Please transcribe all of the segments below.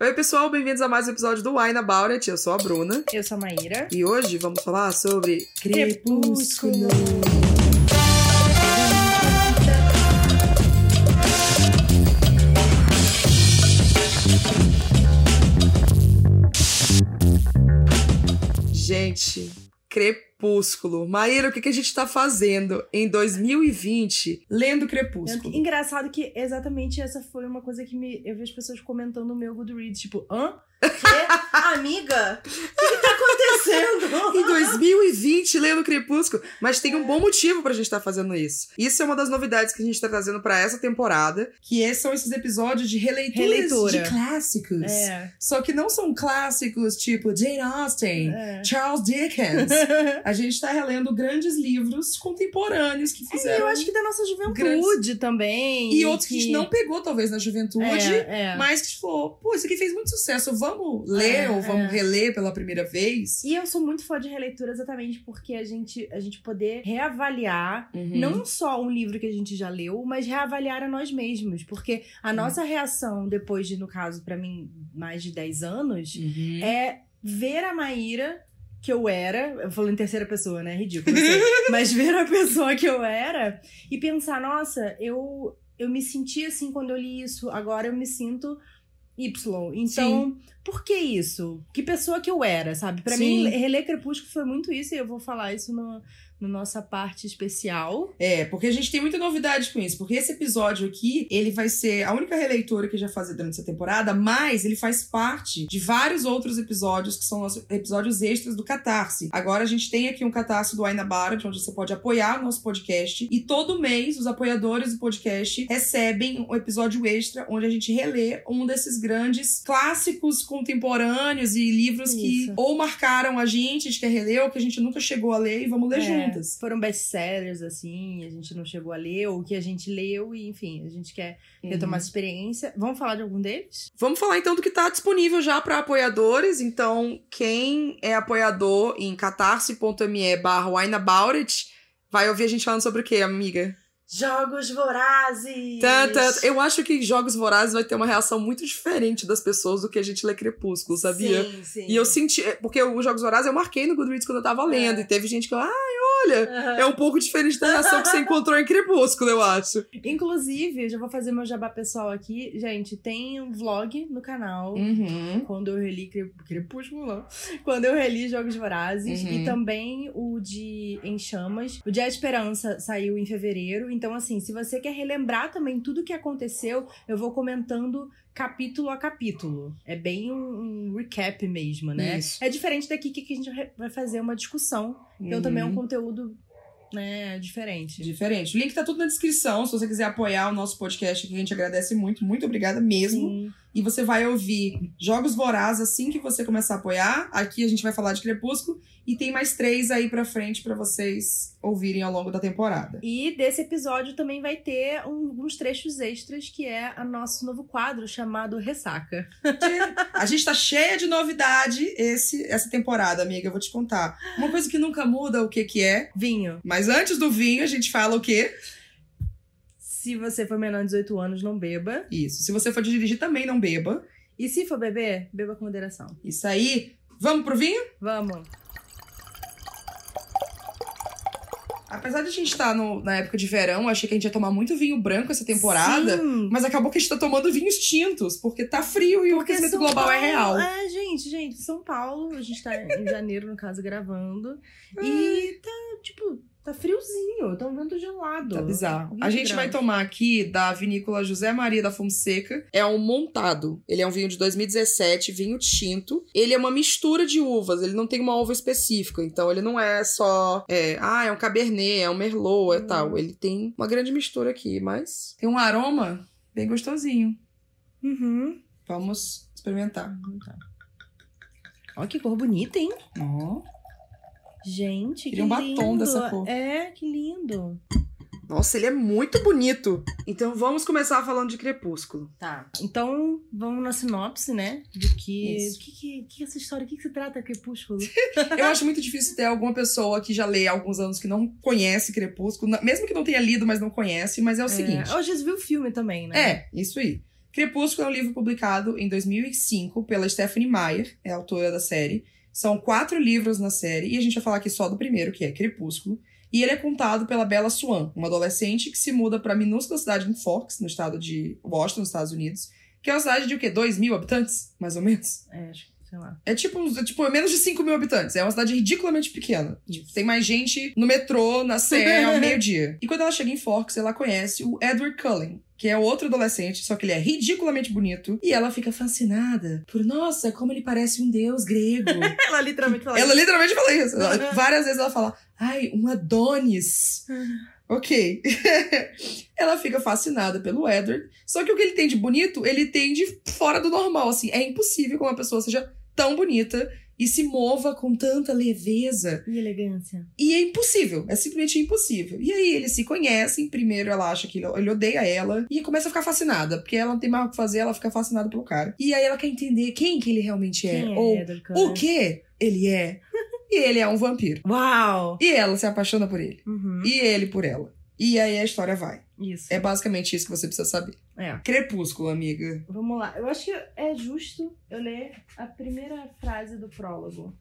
Oi, pessoal, bem-vindos a mais um episódio do Wine About It. Eu sou a Bruna. Eu sou a Maíra. E hoje vamos falar sobre Crepúsculo. Gente, Crepúsculo. Maíra, o que, que a gente tá fazendo em 2020 lendo Crepúsculo? Engraçado que exatamente essa foi uma coisa que me, eu vejo pessoas comentando no meu Goodreads, tipo, hã? Que? Amiga? O que, que tá acontecendo? em 2020 lendo Crepúsculo. Mas tem um bom motivo pra gente estar tá fazendo isso. Isso é uma das novidades que a gente tá trazendo para essa temporada, que são esses episódios de releituras Releitura. de clássicos. É. Só que não são clássicos tipo Jane Austen, É. Charles Dickens. A gente tá relendo grandes livros contemporâneos que É, fizeram. eu acho que da nossa juventude também. E outros que a gente não pegou, talvez, na juventude. É, é. Mas que falou, pô, isso aqui fez muito sucesso. Vamos ler É, ou vamos é. reler pela primeira vez? E eu sou muito fã de releitura exatamente porque a gente, a gente poder reavaliar Uhum. não só um livro que a gente já leu, mas reavaliar a nós mesmos. Porque a nossa reação, depois de, no caso, pra mim, mais de 10 anos, Uhum. é ver a Maíra que eu era, eu falo em terceira pessoa, né? Ridículo, eu sei. mas ver a pessoa que eu era e pensar, nossa, eu eu me senti assim quando eu li isso, agora eu me sinto Y. Então, por que isso? Que pessoa que eu era, sabe? Pra Sim. mim, reler Crepúsculo foi muito isso, e eu vou falar isso no, no nossa parte especial. É, porque a gente tem muita novidade com isso. Porque esse episódio aqui, ele vai ser a única releitura que já fazer durante essa temporada, mas ele faz parte de vários outros episódios que são nossos episódios extras do Catarse. Agora a gente tem aqui um Catarse do Aina Barat, onde você pode apoiar o nosso podcast. E todo mês, os apoiadores do podcast recebem um episódio extra, onde a gente relê um desses grandes clássicos contemporâneos e livros que Isso. ou marcaram a gente, a gente quer reler, ou que a gente nunca chegou a ler e vamos ler É, juntas. Foram best-sellers, assim, a gente não chegou a ler, ou que a gente leu, e enfim, a gente quer retomar Uhum. essa experiência. Vamos falar de algum deles? Vamos falar então do que tá disponível já para apoiadores. Então, quem é apoiador em catarse.me barra vai ouvir a gente falando sobre o quê, amiga? Jogos Vorazes! Eu acho que Jogos Vorazes vai ter uma reação muito diferente das pessoas do que a gente lê Crepúsculo, sabia? Sim, sim. E eu senti, é, porque os Jogos Vorazes eu marquei no Goodreads quando eu tava lendo, É. e teve gente que, ai, olha, Aham. é um pouco diferente da reação que você encontrou em Crepúsculo, eu acho. Inclusive, já vou fazer meu jabá pessoal aqui. Gente, tem um vlog no canal. Uhum. Quando eu reli Cre- Crepúsculo, não. Quando eu reli Jogos Vorazes. Uhum. E também o de Em Chamas. O de A Esperança saiu em fevereiro. Então, assim, se você quer relembrar também tudo que aconteceu, eu vou comentando capítulo a capítulo. É bem um, um recap mesmo, né? Isso. É diferente daqui que a gente vai fazer uma discussão. Então, também é um Uhum. conteúdo, né, diferente. Diferente. O link tá tudo na descrição. Se você quiser apoiar o nosso podcast aqui, a gente agradece muito. Muito obrigada mesmo. Sim. E você vai ouvir Jogos Vorazes assim que você começar a apoiar. Aqui a gente vai falar de Crepúsculo. E tem mais três aí pra frente pra vocês ouvirem ao longo da temporada. E desse episódio também vai ter um- uns trechos extras, que é o nosso novo quadro chamado Ressaca. A gente tá cheia de novidade esse, essa temporada, amiga. Eu vou te contar. Uma coisa que nunca muda, o que que é. Vinho. Mas antes do vinho, a gente fala o quê? Se você for menor de 18 anos, não beba. Isso. Se você for dirigir, também não beba. E se for beber, beba com moderação. Isso aí. Vamos pro vinho? Vamos. Apesar de a gente estar no- na época de verão, achei que a gente ia tomar muito vinho branco essa temporada. Sim. Mas acabou que a gente tá tomando vinhos tintos, porque tá frio e o Porque aquecimento São global é Paulo- real. É, gente, gente, São Paulo, a gente tá em janeiro, no caso, gravando. E tá, tipo, tá friozinho, tá um vento gelado. Tá bizarro. 20 A gente vai graus. tomar aqui da vinícola José Maria da Fonseca. É um montado. Ele é um vinho de 2017, vinho tinto. Ele é uma mistura de uvas, ele não tem uma uva específica. Então ele não é só, é, ah, é um cabernet, é um merlot, é Hum. tal. Ele tem uma grande mistura aqui, mas tem um aroma bem gostosinho. Uhum. Vamos experimentar. Olha que cor bonita, hein? Ó. Gente, Queria que um batom lindo. dessa cor. É, que lindo. Nossa, ele é muito bonito. Então vamos começar falando de Crepúsculo. Tá. Então, vamos na sinopse, né? Do que. O que, que, que é essa história? O que, que se trata, Crepúsculo? Eu acho muito difícil ter alguma pessoa que já lê há alguns anos que não conhece Crepúsculo, mesmo que não tenha lido, mas não conhece, mas é o seguinte. É, eu já vi o filme também, né? É, isso aí. Crepúsculo é um livro publicado em 2005 pela Stephanie Meyer, é a autora da série. São quatro livros na série, e a gente vai falar aqui só do primeiro, que é Crepúsculo. E ele é contado pela Bella Swan, uma adolescente que se muda para a minúscula cidade em Forks, no estado de Washington, nos Estados Unidos, que é uma cidade de o quê? 2 mil habitantes, mais ou menos? É, acho que, sei lá. É tipo, é tipo é menos de 5 mil habitantes. É uma cidade ridiculamente pequena. Tipo, tem mais gente no metrô, na Sé, ao meio-dia. E quando ela chega em Forks, ela conhece o Edward Cullen, que é outro adolescente, só que ele é ridiculamente bonito. E ela fica fascinada por, nossa, como ele parece um deus grego. Ela literalmente fala ela literalmente fala isso. Ela- várias vezes ela fala, ai, um Adonis. Ok. ela fica fascinada pelo Edward. Só que o que ele tem de bonito, ele tem de fora do normal, assim. É impossível que uma pessoa seja tão bonita e se mova com tanta leveza. E elegância. E é impossível, é simplesmente impossível. E aí eles se conhecem, primeiro ela acha que ele, odeia ela, e começa a ficar fascinada, porque ela não tem mais o que fazer, ela fica fascinada pelo cara. E aí ela quer entender quem que ele realmente é, Quem é ou o que ele é. e ele é um vampiro. Uau! E ela se apaixona por ele. Uhum. E ele por ela. E aí a história vai. Isso. É basicamente isso que você precisa saber. É. Crepúsculo, amiga. Vamos lá. Eu acho que é justo eu ler a primeira frase do prólogo.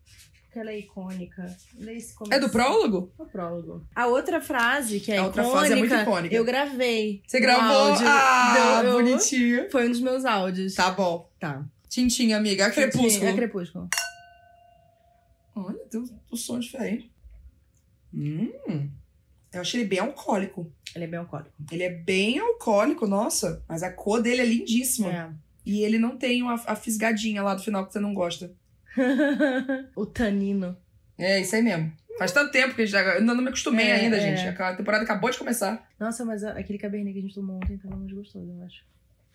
Porque ela é icônica. Lê esse É do prólogo? O prólogo. A outra frase, que é A outra icônica, frase é muito icônica. eu gravei. Você gravou? áudio. ah, Eu- bonitinho. Foi um dos meus áudios. Tá bom. Tá. Tintim, amiga. A Crepúsculo. É Crepúsculo. Olha, tem um som diferente. Hum. Eu achei ele bem alcoólico. Ele é bem alcoólico. Ele é bem alcoólico, nossa. Mas a cor dele é lindíssima. É. E ele não tem uma, a fisgadinha lá do final que você não gosta. o tanino. É, isso aí mesmo. Faz tanto tempo que a gente já. Eu não me acostumei É, ainda, é. gente. A temporada acabou de começar. Nossa, mas a- aquele cabernet que a gente tomou ontem tava mais gostoso, eu acho.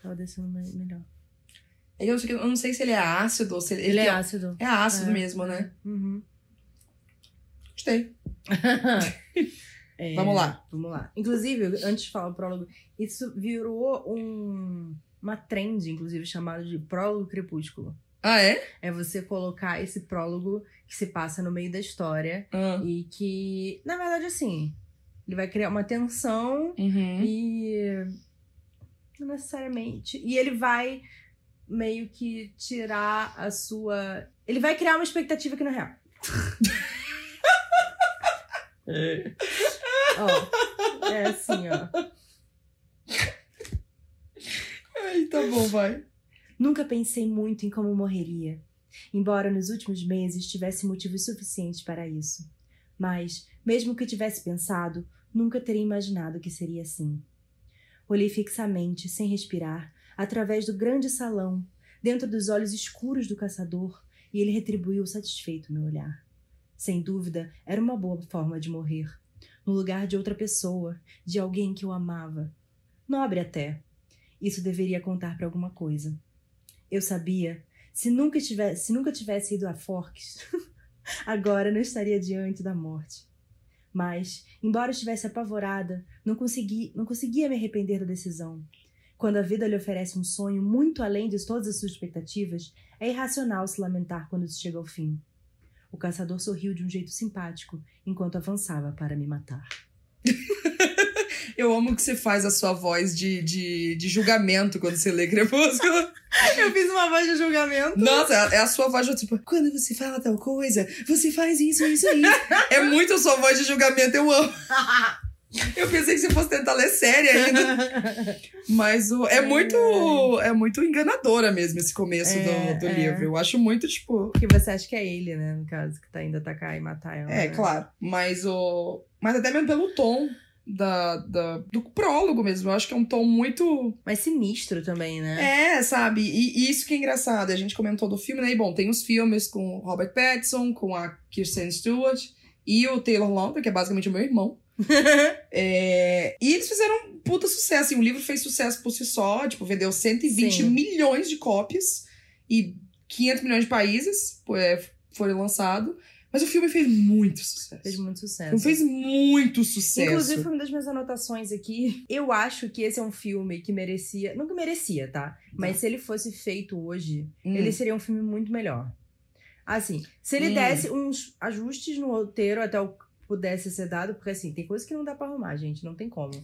Tava descendo me- melhor. Eu não, sei, eu não sei se ele é ácido ou se ele. Ele, é tem- ácido. É ácido É. mesmo, né? Uhum. Gostei. É, Vamos lá. Vamos lá. Inclusive, antes de falar o prólogo, isso virou um, uma trend, inclusive, chamada de prólogo crepúsculo. Ah, é? É você colocar esse prólogo que se passa no meio da história Ah. e que, na verdade, assim, ele vai criar uma tensão Uhum. e. Não necessariamente. E ele vai meio que tirar a sua. Ele vai criar uma expectativa que não é real. Ó, é assim, ó. Ai, tá bom, vai. Nunca pensei muito em como morreria, embora nos últimos meses tivesse motivos suficientes para isso. Mas, mesmo que tivesse pensado, nunca teria imaginado que seria assim. Olhei fixamente, sem respirar, através do grande salão, dentro dos olhos escuros do caçador, e ele retribuiu satisfeito meu olhar. Sem dúvida, era uma boa forma de morrer, no lugar de outra pessoa, de alguém que eu amava. Nobre até. Isso deveria contar para alguma coisa. Eu sabia, se nunca tivesse, se nunca tivesse ido a Forks, agora não estaria diante da morte. Mas, embora estivesse apavorada, não consegui, não conseguia me arrepender da decisão. Quando a vida lhe oferece um sonho muito além de todas as suas expectativas, é irracional se lamentar quando isso chega ao fim. O caçador sorriu de um jeito simpático enquanto avançava para me matar. Eu amo que você faz a sua voz de, de, de julgamento quando você lê Crepúsculo. Eu fiz uma voz de julgamento. Nossa, é a sua voz de tipo, quando você fala tal coisa, você faz isso, isso, isso. é muito a sua voz de julgamento, eu amo. Eu pensei que você fosse tentar ler série ainda. Mas o, é muito. É muito enganadora mesmo esse começo É, do, do é. livro. Eu acho muito, tipo. Porque você acha que é ele, né? No caso, que tá indo atacar e matar ela. É, né? claro. Mas o. Mas até mesmo pelo tom da, da, do prólogo mesmo. Eu acho que é um tom muito. Mas sinistro também, né? É, sabe? E, e isso que é engraçado. A gente comentou do filme, né? E bom, tem os filmes com Robert Pattinson, com a Kirsten Stewart e o Taylor Lautner, que é basicamente o meu irmão. É, E eles fizeram um puta sucesso. Assim, o livro fez sucesso por si só. Tipo, vendeu 120 Sim. milhões de cópias e 500 milhões de países é, foram lançados. Mas o filme fez muito sucesso. Fez muito sucesso. fez muito sucesso. Inclusive, foi uma das minhas anotações aqui. Eu acho que esse é um filme que merecia. Não que merecia, tá? Mas se ele fosse feito hoje, Hum. ele seria um filme muito melhor. Assim, se ele Hum. desse uns ajustes no roteiro até o pudesse ser dado, porque assim, tem coisa que não dá pra arrumar, gente, não tem como.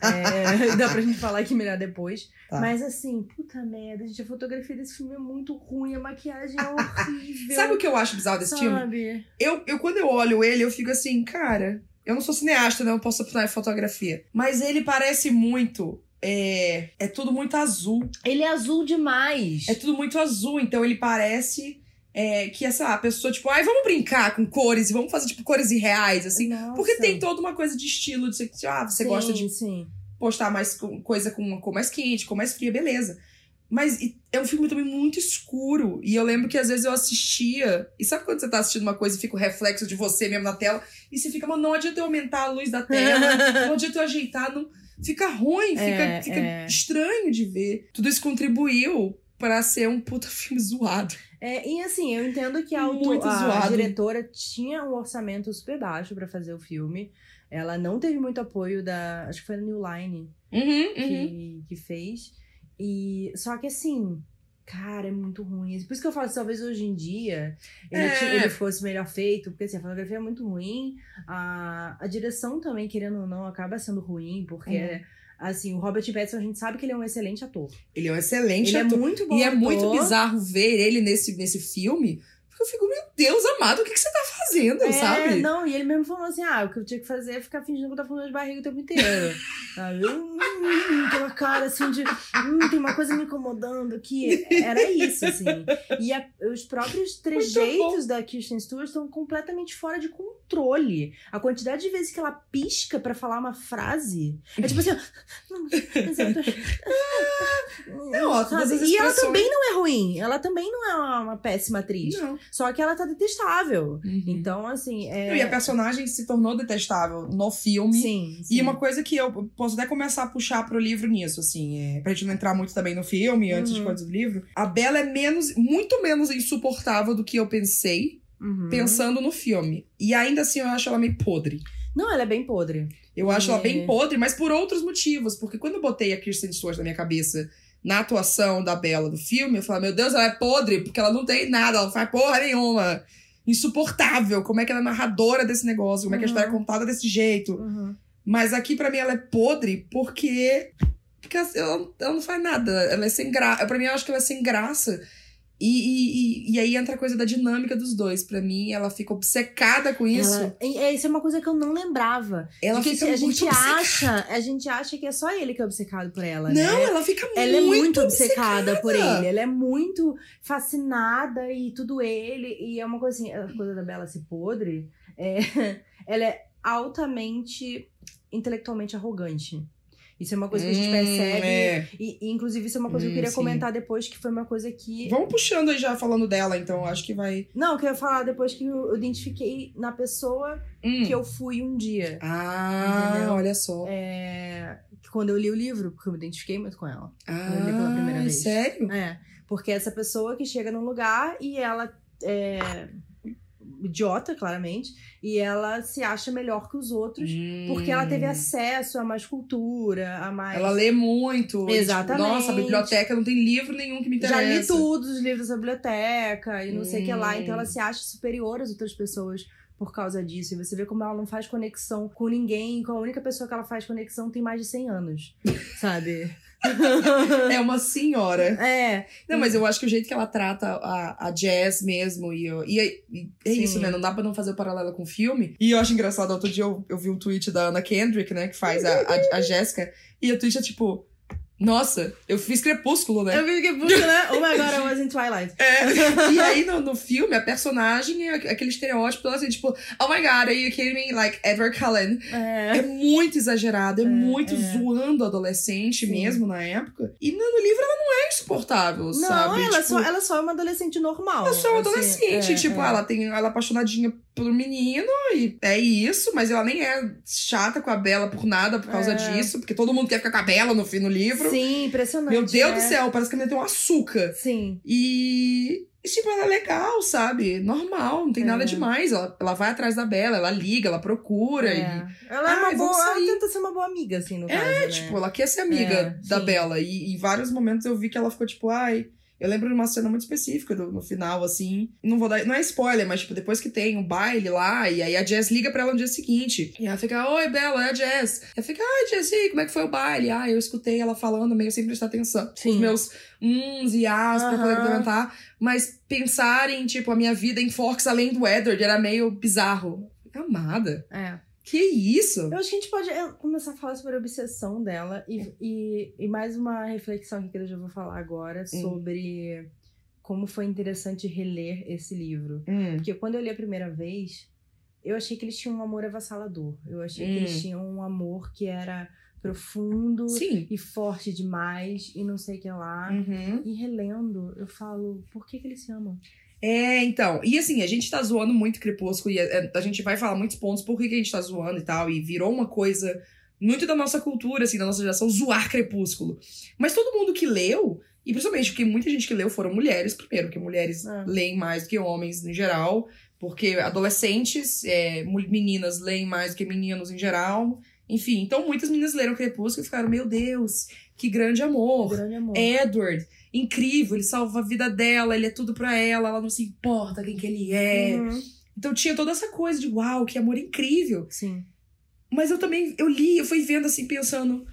É, dá pra gente falar aqui melhor depois. Tá. Mas assim, puta merda, gente, a fotografia desse filme é muito ruim, a maquiagem é horrível. Sabe o que eu acho bizarro desse filme? Sabe? Eu, eu, quando eu olho ele, eu fico assim, cara, eu não sou cineasta, né? Eu posso opinar em fotografia. Mas ele parece muito. É, é tudo muito azul. Ele é azul demais. É tudo muito azul, então ele parece é, que essa a pessoa, tipo, ai, vamos brincar com cores e vamos fazer, tipo, cores irreais, assim. Nossa. Porque tem toda uma coisa de estilo, de ser, ah, você Sim, gosta de Sim. postar mais coisa com uma cor mais quente, cor mais fria, beleza. Mas é um filme também muito escuro. E eu lembro que às vezes eu assistia. E sabe quando você tá assistindo uma coisa e fica o reflexo de você mesmo na tela? E você fica, mano, não adianta eu aumentar a luz da tela, não adianta eu ajeitar, não. Fica ruim, fica, É, fica é. estranho de ver. Tudo isso contribuiu pra ser um puta filme zoado. É, e assim, eu entendo que a, auto- Muito a diretora tinha um orçamento super baixo pra fazer o filme. Ela não teve muito apoio da. Acho que foi a New Line Uhum, uhum. que, que fez. E só que assim, cara, é muito ruim. Por isso que eu falo, que talvez hoje em dia ele, É. ele fosse melhor feito, porque assim, a fotografia é muito ruim, a, a direção também, querendo ou não, acaba sendo ruim, porque Uhum. Assim, o Robert Pattinson, a gente sabe que ele é um excelente ator. Ele é um excelente Ele é ator. muito bom E é ator. muito bizarro ver ele nesse, nesse filme. Porque eu fico, meu Deus amado, o que, que você tá fazendo, É, sabe? não, e ele mesmo falou assim: ah, o que eu tinha que fazer é ficar fingindo que eu tava falando de barriga o tempo inteiro. Sabe? Eu, hum, aquela cara assim de. Hum, tem uma coisa me incomodando aqui. Era isso, assim. E a- os próprios trejeitos da Kirsten Stewart estão completamente fora de controle. A quantidade de vezes que ela pisca pra falar uma frase. É tipo assim. ó, "Não, mas eu tô- Não, ó, todas as E ela expressões- também não é ruim. Ela também não é uma, uma péssima atriz. Não. Só que ela tá detestável. Uhum. Então, assim. É... E a personagem se tornou detestável no filme. Sim, sim. E uma coisa que eu posso até começar a puxar pro livro nisso, assim, é, pra gente não entrar muito também no filme, antes de Uhum. coisas do livro. A Bella é menos, muito menos insuportável do que eu pensei, Uhum. pensando no filme. E ainda assim eu acho ela meio podre. Não, ela é bem podre. Eu acho ela É. bem podre, mas por outros motivos. Porque quando eu botei a Kirsten Stewart na minha cabeça na atuação da Bella do filme, eu falei, meu Deus, ela é podre, porque ela não tem nada, ela não faz porra nenhuma. Insuportável. Como é que ela é narradora desse negócio? Como é que a Uhum. história é contada desse jeito? Mas aqui, pra mim, ela é podre porque. Porque ela- ela não faz nada. Ela é sem graça. Pra mim, eu acho que ela é sem graça. E, e, e, aí entra a coisa da dinâmica dos dois. Pra mim, ela fica obcecada com isso. Ela, é, isso é uma coisa que eu não lembrava. Ela de que fica a gente obcecada. acha, a gente acha que é só ele que é obcecado por ela, Não, né? ela fica muito Ela é muito obcecada obcecada. por ele. Ela é muito fascinada e tudo ele. E é uma coisa assim, a coisa da Bela ser podre, é, ela é altamente intelectualmente arrogante. Isso é uma coisa que a gente Hum, percebe. é. E, e, inclusive, isso é uma coisa que eu Hum, queria sim. comentar depois, que foi uma coisa que. Vamos puxando aí já falando dela, então. Acho que vai. Não, eu ia falar depois que eu identifiquei na pessoa Hum. que eu fui um dia. Ah, Entendeu? olha só. É, Quando eu li o livro, porque eu me identifiquei muito com ela. Ah, eu li pela primeira vez. sério? É, porque essa pessoa que chega num lugar e ela é idiota, claramente, e ela se acha melhor que os outros porque ela teve Hum. acesso a mais cultura, a mais. Ela lê muito. e, tipo, Exatamente. nossa, a biblioteca não tem livro nenhum que me Já interessa. li tudo os livros da biblioteca e não sei o que lá. Hum. Então ela se acha superior às outras pessoas por causa disso. E você vê como ela não faz conexão com ninguém. Com a única pessoa que ela faz conexão tem mais de 100 anos, sabe? É uma senhora. É. Não, mas eu acho que o jeito que ela trata a, a Jazz mesmo, e, eu- e, é- e é isso, né? Não dá pra não fazer o paralelo com o filme. E eu acho engraçado, outro dia eu, eu vi um tweet da Anna Kendrick, né? Que faz a, a, a Jéssica. E o tweet é tipo, nossa, eu fiz Crepúsculo, né? Eu que puxa, né? Oh my god, I was in Twilight. É. E aí no, no filme, a personagem é aquele estereótipo, dela assim, tipo, oh my god, are you kidding me? Like Edward Cullen. É. É muito exagerado, é, muito é. zoando adolescente Sim. mesmo na época. E no, no livro ela não é insuportável, Não, sabe? ela, Tipo, só, ela só é uma adolescente normal. ela só é uma assim, adolescente, é, tipo, é. ela tem ela é apaixonadinha pelo menino e é isso, mas ela nem é chata com a Bela por nada por causa É. disso, porque todo mundo quer ficar com a Bela no fim no livro. Sim, impressionante. Meu Deus né? do céu, parece que a menina tem um açúcar. Sim. E, tipo, ela é legal, sabe? Normal, não tem É. nada demais. Ela, ela vai atrás da Bela, ela liga, ela procura. É. E, Ela é Ai, uma boa. Ela tenta ser uma boa amiga, assim, no caso. é, né? tipo, ela quer ser amiga É, da sim. Bela. E em vários momentos eu vi que ela ficou tipo, ai. Eu lembro de uma cena muito específica do, no final, assim. Não vou dar. Não é spoiler, mas, tipo, depois que tem o um baile lá, e aí a Jess liga pra ela no dia seguinte. E ela fica, oi, Bela, é a Jess. Ela fica, ai, Jess, e aí, como é que foi o baile? Ah, eu escutei ela falando meio sem prestar atenção. Sim. Os meus uns e as pra poder implementar. Mas pensar em, tipo, a minha vida em Forks além do Edward era meio bizarro. Amada. É. Que isso? Eu acho que a gente pode é, começar a falar sobre a obsessão dela e, É. e, e mais uma reflexão que eu já vou falar agora Hum. sobre como foi interessante reler esse livro. Hum. Porque quando eu li a primeira vez, eu achei que eles tinham um amor avassalador. Eu achei que Hum. eles tinham um amor que era profundo Sim. e forte demais e não sei o que lá. Uhum. E relendo, eu falo, por que, que eles se amam? É, então. E assim, a gente tá zoando muito Crepúsculo e é, a, a gente vai falar muitos pontos por que, que a gente tá zoando e tal. E virou uma coisa muito da nossa cultura, assim, da nossa geração, zoar Crepúsculo. Mas todo mundo que leu, e principalmente porque muita gente que leu foram mulheres, primeiro, porque mulheres Ah. leem mais do que homens em geral. Porque adolescentes, é, meninas leem mais do que meninos em geral. Enfim, então muitas meninas leram Crepúsculo e ficaram, meu Deus, que grande amor. Grande amor. Edward, incrível, ele salva a vida dela, ele é tudo pra ela, ela não se importa quem que ele é. Uhum. Então tinha toda essa coisa de uau, que amor incrível. Sim. Mas eu também, eu li, eu fui vendo assim, pensando,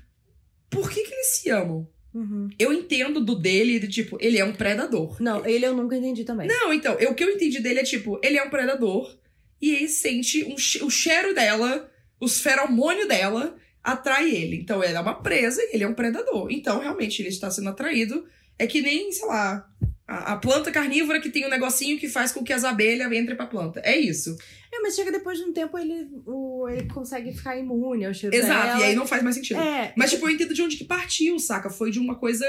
por que que eles se amam? Uhum. Eu entendo do dele, de tipo, ele é um predador. Não, ele eu nunca entendi também. Não, então, eu- o que eu entendi dele é tipo, ele é um predador e ele sente um, o cheiro dela, os feromônios dela atrai ele. Então ela é uma presa e ele é um predador. Então, realmente, ele está sendo atraído. É que nem, sei lá, a, a planta carnívora que tem um negocinho que faz com que as abelhas entrem pra planta. É isso. É, mas chega depois de um tempo, ele, o, ele consegue ficar imune ao cheiro Exato. dela. E aí não faz mais sentido. É, Mas, tipo, eu entendo de onde que partiu, saca? Foi de uma coisa,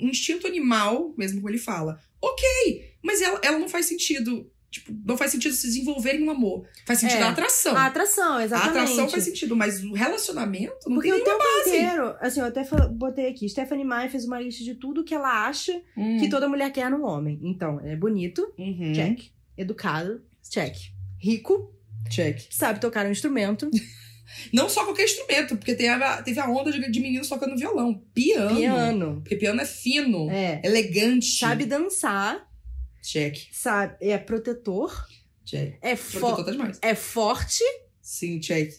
um instinto animal, mesmo como ele fala. Ok, mas ela, ela não faz sentido. Tipo, não faz sentido se desenvolver em um amor. Faz sentido É. a atração. a atração, A exatamente. atração faz sentido, mas o relacionamento não Porque tem o tempo base. inteiro, assim, eu até botei aqui, Stephanie Meyer fez uma lista de tudo que ela acha Hum. que toda mulher quer num homem. Então, é bonito, Uhum. check. Educado, check. Rico, Check. sabe tocar um instrumento, Não só qualquer instrumento, porque teve a, teve a onda de, de meninos tocando violão. Piano. piano. Porque piano é fino, É. elegante. Sabe dançar, Check. sabe, é protetor, Check. é, Protetor fo tá demais. é forte Sim, check.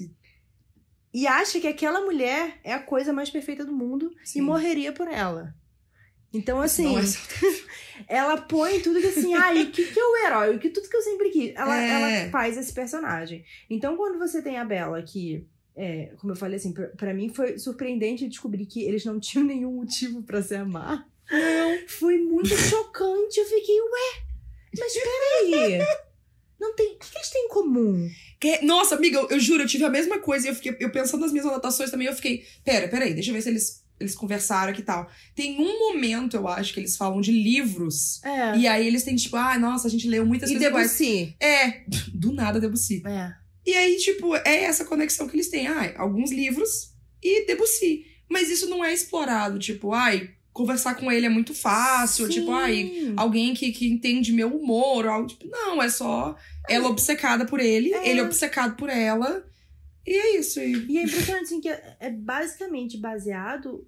e acha que aquela mulher é a coisa mais perfeita do mundo Sim. e morreria por ela. Então, assim, Não é ela põe tudo que assim, ah, o que, que é o herói? O que tudo que eu sempre quis. Ela, É. ela faz esse personagem. Então, quando você tem a Bella, que, é, como eu falei assim, pra mim foi surpreendente descobrir que eles não tinham nenhum motivo pra se amar. Foi muito chocante. Eu fiquei, ué, mas peraí. Não tem. O que, que eles têm em comum? Que- Nossa, amiga, eu, eu juro, eu tive a mesma coisa e eu fiquei, eu pensando nas minhas anotações também, eu fiquei, pera, peraí, deixa eu ver se eles, eles conversaram aqui e tal. Tem um momento, eu acho, que eles falam de livros. É. E aí eles têm, tipo, ah, nossa, a gente leu muitas E coisas iguais. Debussy. É, do nada Debussy. É. E aí, tipo, é essa conexão que eles têm. Ah, alguns livros e Debussy. Mas isso não é explorado, tipo, ai, conversar com ele é muito fácil, tipo, ai, Sim. alguém que, que entende meu humor, ou algo, tipo, não, é só ela obcecada por ele, É. ele obcecado por ela. E é isso. E... E é impressionante, assim, que é é basicamente baseado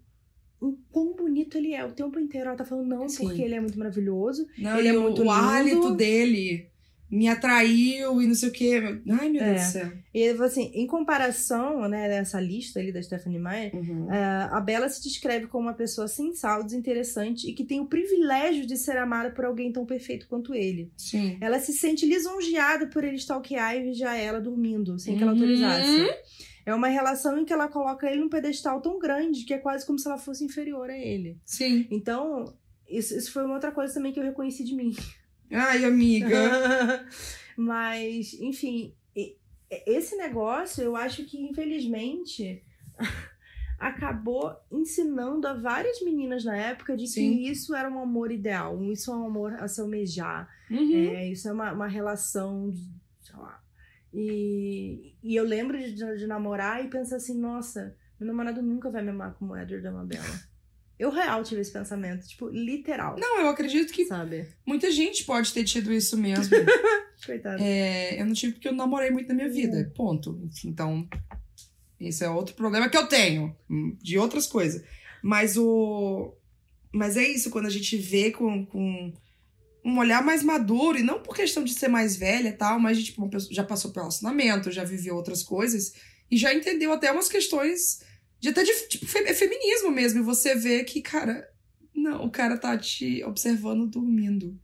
em quão bonito ele é. O tempo inteiro ela tá falando não, Sim. porque ele é muito maravilhoso. Não, Ele é o, muito o lindo. hálito dele me atraiu e não sei o quê. Ai, meu É. Deus do céu. E assim, em comparação, né, dessa lista ali da Stephanie Meyer, Uhum. ah, a Bella se descreve como uma pessoa sensal, desinteressante e que tem o privilégio de ser amada por alguém tão perfeito quanto ele. Sim. Ela se sente lisonjeada por ele stalkear e vigiar ela dormindo, sem que ela Uhum. autorizasse. É uma relação em que ela coloca ele num pedestal tão grande que é quase como se ela fosse inferior a ele. Sim. Então, isso, isso foi uma outra coisa também que eu reconheci de mim. Ai, amiga. Mas, enfim, esse negócio eu acho que, infelizmente, acabou ensinando a várias meninas na época de Sim. que isso era um amor ideal, isso é um amor a se almejar, Uhum. é, isso é uma, uma relação, de, sei lá. E, e eu lembro de, de namorar e pensar assim, nossa, meu namorado nunca vai me amar como o Edward ama a Bella. Eu real tive esse pensamento, tipo, literal. Não, eu acredito que Sabe? muita gente pode ter tido isso mesmo. Coitado. É, eu não tive porque eu namorei muito na minha vida. Ponto. Então, esse é outro problema que eu tenho. hum, De outras coisas. Mas o. Mas é isso, quando a gente vê com, com um olhar mais maduro, e não por questão de ser mais velha e tal, mas de, tipo, uma pessoa já passou pelo relacionamento, já viveu outras coisas, e já entendeu até umas questões de até de tipo, fe- é feminismo mesmo. E você vê que, cara, não, o cara tá te observando dormindo.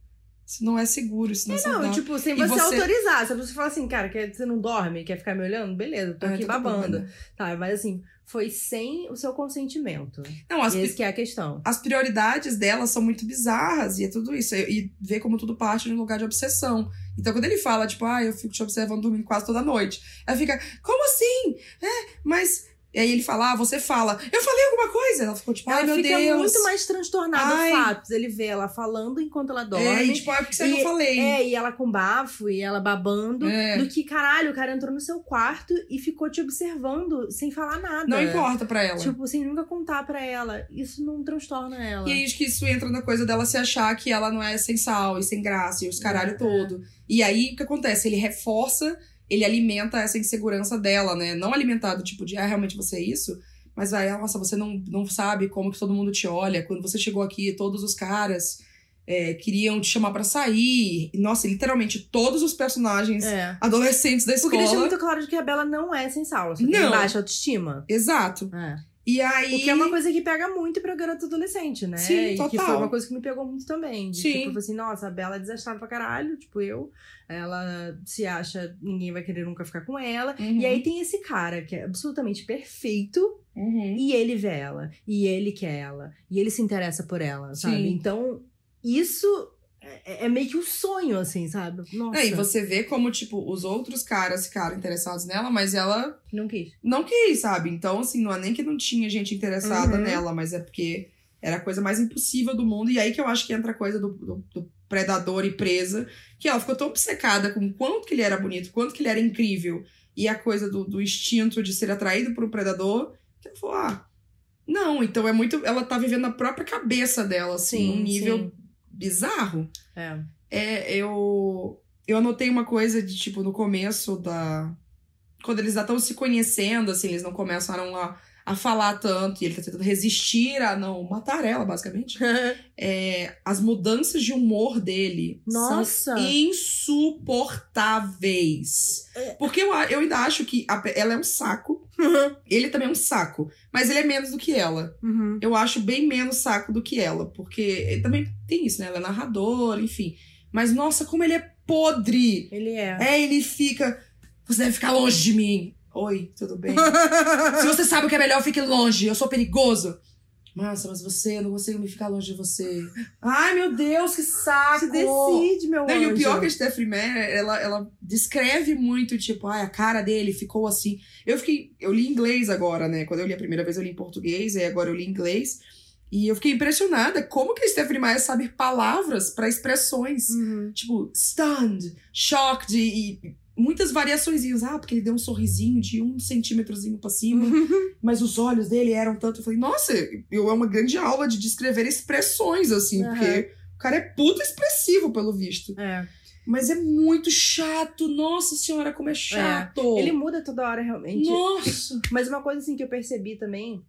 Isso não é seguro, isso não é, Não, saudável. tipo, sem você, você- autorizar. Se a pessoa fala assim, cara, quer, você não dorme, quer ficar me olhando? Beleza, tô Ah, aqui tô babando. Tá, mas assim, foi sem o seu consentimento. Não, as, Esse que é a questão. as prioridades dela são muito bizarras e é tudo isso. E e vê como tudo parte de um lugar de obsessão. Então, quando ele fala, tipo, ah, eu fico te observando dormindo quase toda noite, ela fica, como assim? É, mas. E aí ele fala, ah, você fala, eu falei alguma coisa? Ela ficou tipo, ai ela meu fica Deus. muito mais transtornada Ai. fatos. Ele vê ela falando enquanto ela dorme. É, e tipo, ah, por que você não E- falei? É, e ela com bafo e ela babando. É. Do que, caralho, o cara entrou no seu quarto e ficou te observando sem falar nada. não importa pra ela. Tipo, sem nunca contar pra ela. Isso não transtorna ela. E aí acho que isso entra na coisa dela se achar que ela não é sem sal e sem graça e os caralho É. todo. E aí o que acontece? Ele reforça, ele alimenta essa insegurança dela, né? Não alimentado, tipo, de ah, realmente você é isso. Mas aí, nossa, você não, não sabe como que todo mundo te olha. Quando você chegou aqui, todos os caras é, queriam te chamar pra sair. E, nossa, literalmente todos os personagens É. adolescentes da Porque escola. deixa muito claro de que a Bela não é sem sal. Ela só tem Não. baixa autoestima. Exato. É. E aí. O que é uma coisa que pega muito pra garota adolescente, né? Sim, e que foi uma coisa que me pegou muito também. De, Sim. Tipo assim, nossa, a Bela é desastrada pra caralho, tipo eu. Ela se acha, ninguém vai querer nunca ficar com ela. Uhum. E aí tem esse cara que é absolutamente perfeito Uhum. e ele vê ela. E ele quer ela. E ele se interessa por ela, sabe? Sim. Então, isso é, é meio que um sonho, assim, sabe? Nossa. É, e você vê como, tipo, os outros caras ficaram interessados nela, mas ela Não quis. não quis, sabe? Então, assim, não é nem que não tinha gente interessada Uhum. nela, mas é porque era a coisa mais impossível do mundo. E aí que eu acho que entra a coisa do, do- do predador e presa, que ela ficou tão obcecada com o quanto que ele era bonito, quanto que ele era incrível, e a coisa do, do instinto de ser atraído por um predador, que ela falou, ah, não, então é muito. Ela tá vivendo a própria cabeça dela, assim, Sim, um nível sim. Bizarro. É. É, eu. Eu anotei uma coisa de, tipo, no começo da. Quando eles já estão se conhecendo, assim, eles não começaram a, a falar tanto, e ele tá tentando resistir a não matar ela, basicamente. É, as mudanças de humor dele Nossa! são insuportáveis. Porque eu, eu ainda acho que a ela é um saco, ele também é um saco, mas ele é menos do que ela Uhum. eu acho bem menos saco do que ela, porque ele também tem isso, né? Ela é narradora, enfim. Mas nossa, como ele é podre! Ele é. É, ele fica. Você deve ficar longe de mim. Oi, tudo bem? Se você sabe o que é melhor, fique longe. Eu sou perigoso. Nossa, mas você, eu não consigo me ficar longe de você. Ai, meu Deus, que saco! Se decide, meu Não, e o anjo. pior é que a Stephanie Meyer, ela, ela descreve muito, tipo, ai, a cara dele ficou assim. Eu fiquei. Eu li inglês agora, né? Quando eu li a primeira vez, eu li em português, e agora eu li em inglês. E eu fiquei impressionada como que a Stephanie Meyer sabe palavras pra expressões. Uhum. Tipo, stunned, shocked e muitas variaçõezinhas. Ah, porque ele deu um sorrisinho de um centímetrozinho pra cima, mas os olhos dele eram tanto. Eu falei, nossa, eu é uma grande aula de descrever expressões, assim, Aham. porque o cara é puto expressivo, pelo visto. É. Mas é muito chato. Nossa senhora, como é chato. Ele muda toda hora, realmente. Nossa. Mas uma coisa assim que eu percebi também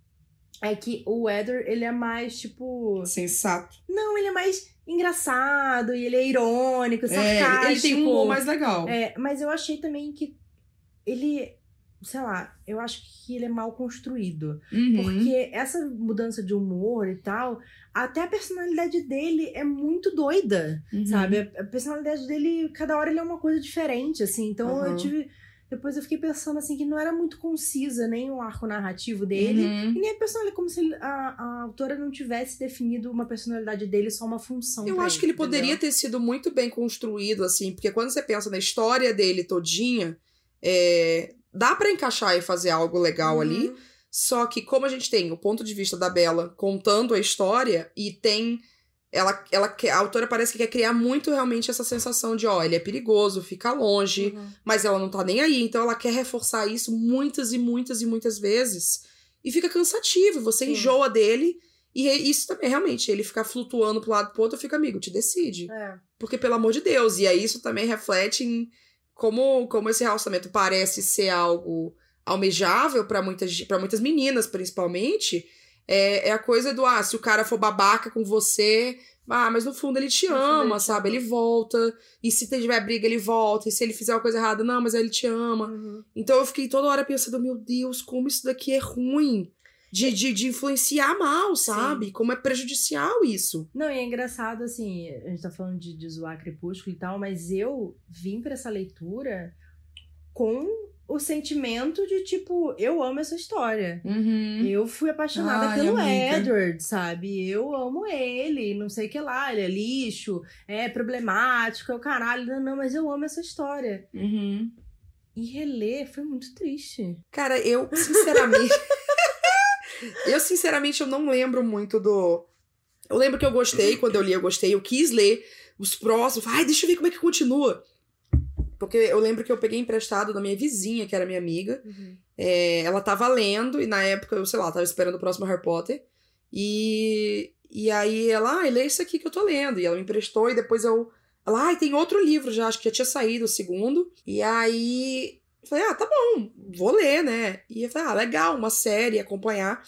é que o Weather, ele é mais, tipo. Sensato. Não, ele é mais engraçado e ele é irônico, É, sarcástico. ele tem um humor mais legal. É, mas eu achei também que ele. Sei lá, eu acho que ele é mal construído. Uhum. Porque essa mudança de humor e tal, até a personalidade dele é muito doida. Uhum. Sabe? A- personalidade dele, cada hora ele é uma coisa diferente, assim. Então eu Uhum. tive. Depois eu fiquei pensando assim que não era muito concisa nem o arco narrativo dele. Uhum. E nem a personalidade, como se ele- a, a autora não tivesse definido uma personalidade dele, só uma função. Eu acho que ele poderia entendeu? ter sido muito bem construído, assim, porque quando você pensa na história dele todinha, é, dá pra encaixar e fazer algo legal ali. Uhum. Só que como a gente tem o ponto de vista da Bella contando a história e tem ela, ela a autora parece que quer criar muito realmente essa sensação de, ó, ele é perigoso, fica longe, Uhum. mas ela não tá nem aí, então ela quer reforçar isso muitas e muitas e muitas vezes e fica cansativo, você Sim. enjoa dele e re- isso também realmente, ele ficar flutuando pro lado pro outro, fica amigo, te decide. É. Porque, pelo amor de Deus, e aí isso também reflete em como, como esse relacionamento parece ser algo almejável para muitas, pra muitas meninas, principalmente. É, é a coisa do, ah, se o cara for babaca com você, ah, mas no fundo ele te ama, sabe? Ele volta. E se tiver briga, ele volta. E se ele fizer uma coisa errada, não, mas ele te ama. Então eu fiquei toda hora pensando, meu Deus, como isso daqui é ruim. De, de, de influenciar mal, sabe? Como é prejudicial isso. Não, e é engraçado, assim, a gente tá falando de, de zoar Crepúsculo e tal, mas eu vim pra essa leitura com o sentimento de, tipo, eu amo essa história. Uhum. Eu fui apaixonada Ai, pelo amiga. Edward, sabe? Eu amo ele, não sei o que lá, ele é lixo, é problemático, é o caralho. Não, não, mas eu amo essa história. Uhum. E reler foi muito triste. Cara, eu, sinceramente. eu, sinceramente, eu não lembro muito do. Eu lembro que eu gostei, quando eu li, eu gostei. Eu quis ler os próximos. Ai, deixa eu ver como é que continua. Porque eu lembro que eu peguei emprestado da minha vizinha, que era minha amiga. É, ela tava lendo, e na época, eu sei lá, tava esperando o próximo Harry Potter. E, e aí ela, ah, lê isso aqui que eu tô lendo. E ela me emprestou, e depois eu. Ela, ah, tem outro livro já, acho que já tinha saído o segundo. E aí. Eu falei, ah, tá bom, vou ler, né? E eu falei, ah, legal, uma série, acompanhar.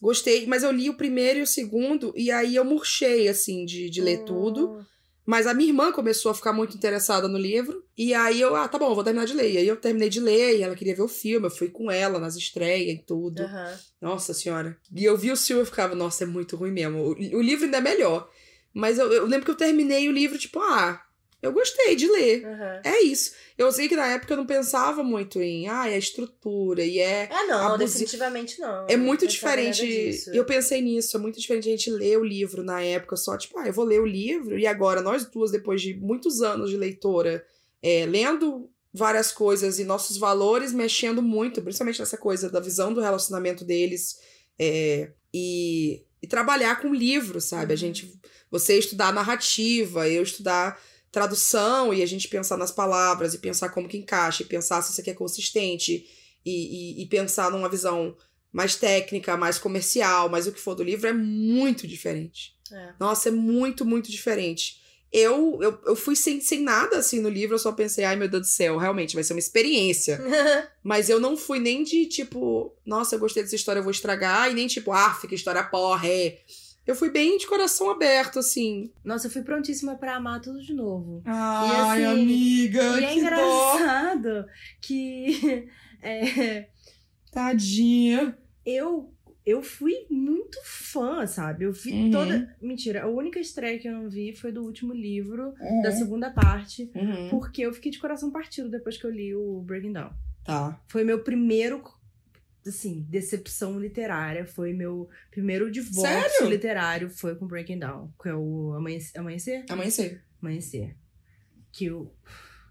Gostei, mas eu li o primeiro e o segundo, e aí eu murchei, assim, de, de ler tudo. Mas a minha irmã começou a ficar muito interessada no livro. E aí eu, ah, tá bom, vou terminar de ler. E aí eu terminei de ler e ela queria ver o filme. Eu fui com ela nas estreias e tudo. Aham. Nossa senhora. E eu vi o filme e ficava, nossa, é muito ruim mesmo. O, o livro ainda é melhor. Mas eu, eu lembro que eu terminei o livro, tipo, ah, eu gostei de ler. Aham. É isso. Eu sei que na época eu não pensava muito em, ah, é a estrutura e é. Ah, não, Abusi- definitivamente não. É muito diferente. Eu pensei nisso, é muito diferente a gente ler o livro na época, só tipo, ah, eu vou ler o livro, e agora nós duas, depois de muitos anos de leitora, é, lendo várias coisas e nossos valores mexendo muito, principalmente nessa coisa da visão do relacionamento deles, é, e, e trabalhar com livro, sabe? A Uhum. gente, você estudar narrativa, eu estudar tradução e a gente pensar nas palavras e pensar como que encaixa, e pensar se isso aqui é consistente e, e, e pensar numa visão mais técnica, mais comercial, mais o que for do livro é muito diferente. É. Nossa, é muito, muito diferente. Eu, eu, eu fui sem, sem nada assim no livro, eu só pensei, ai meu Deus do céu, realmente vai ser uma experiência. Mas eu não fui nem de tipo, nossa, eu gostei dessa história, eu vou estragar, e nem tipo, ah, fica história porra, é. Eu fui bem de coração aberto, assim. Nossa, eu fui prontíssima pra amar tudo de novo. Ai, assim, amiga, e é engraçado que é, Tadinha. eu eu fui muito fã, sabe? Eu vi Uhum. toda. Mentira, a única estreia que eu não vi foi do último livro, Uhum. da segunda parte, Uhum. porque eu fiquei de coração partido depois que eu li o Breaking Down. Tá. Foi meu primeiro, assim, decepção literária. Foi meu primeiro divórcio Sério? literário. Foi com Breaking Down, que é o Amanhecer. Amanhecer? Amanhecer. Amanhecer. Que o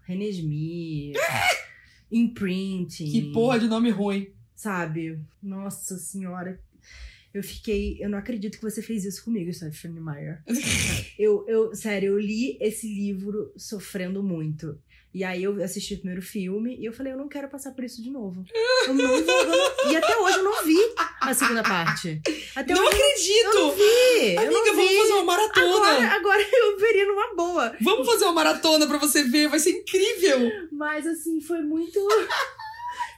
René Smith, Imprinting. Que porra de nome ruim. Sabe? Nossa senhora. Eu fiquei. Eu não acredito que você fez isso comigo, Stephanie Meyer. Eu, eu, sério, eu li esse livro sofrendo muito. E aí eu assisti o primeiro filme e eu falei, eu não quero passar por isso de novo. Eu não vou. eu não- E até hoje eu não vi a segunda parte. Até não hoje acredito! eu não vi. eu Amiga, não vamos vi. fazer uma maratona. Agora, agora eu veria numa boa. Vamos fazer uma maratona pra você ver, vai ser incrível. Mas assim, foi muito.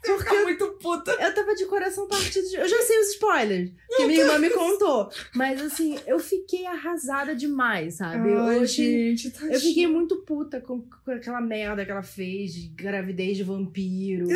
Você vai ficar muito puta. Eu tava de coração partido. De... Eu já sei os spoilers que minha irmã me contou. Mas assim, eu fiquei arrasada demais, sabe? eu, Ai, achei- gente, eu fiquei muito puta com, com aquela merda que ela fez de gravidez de vampiro.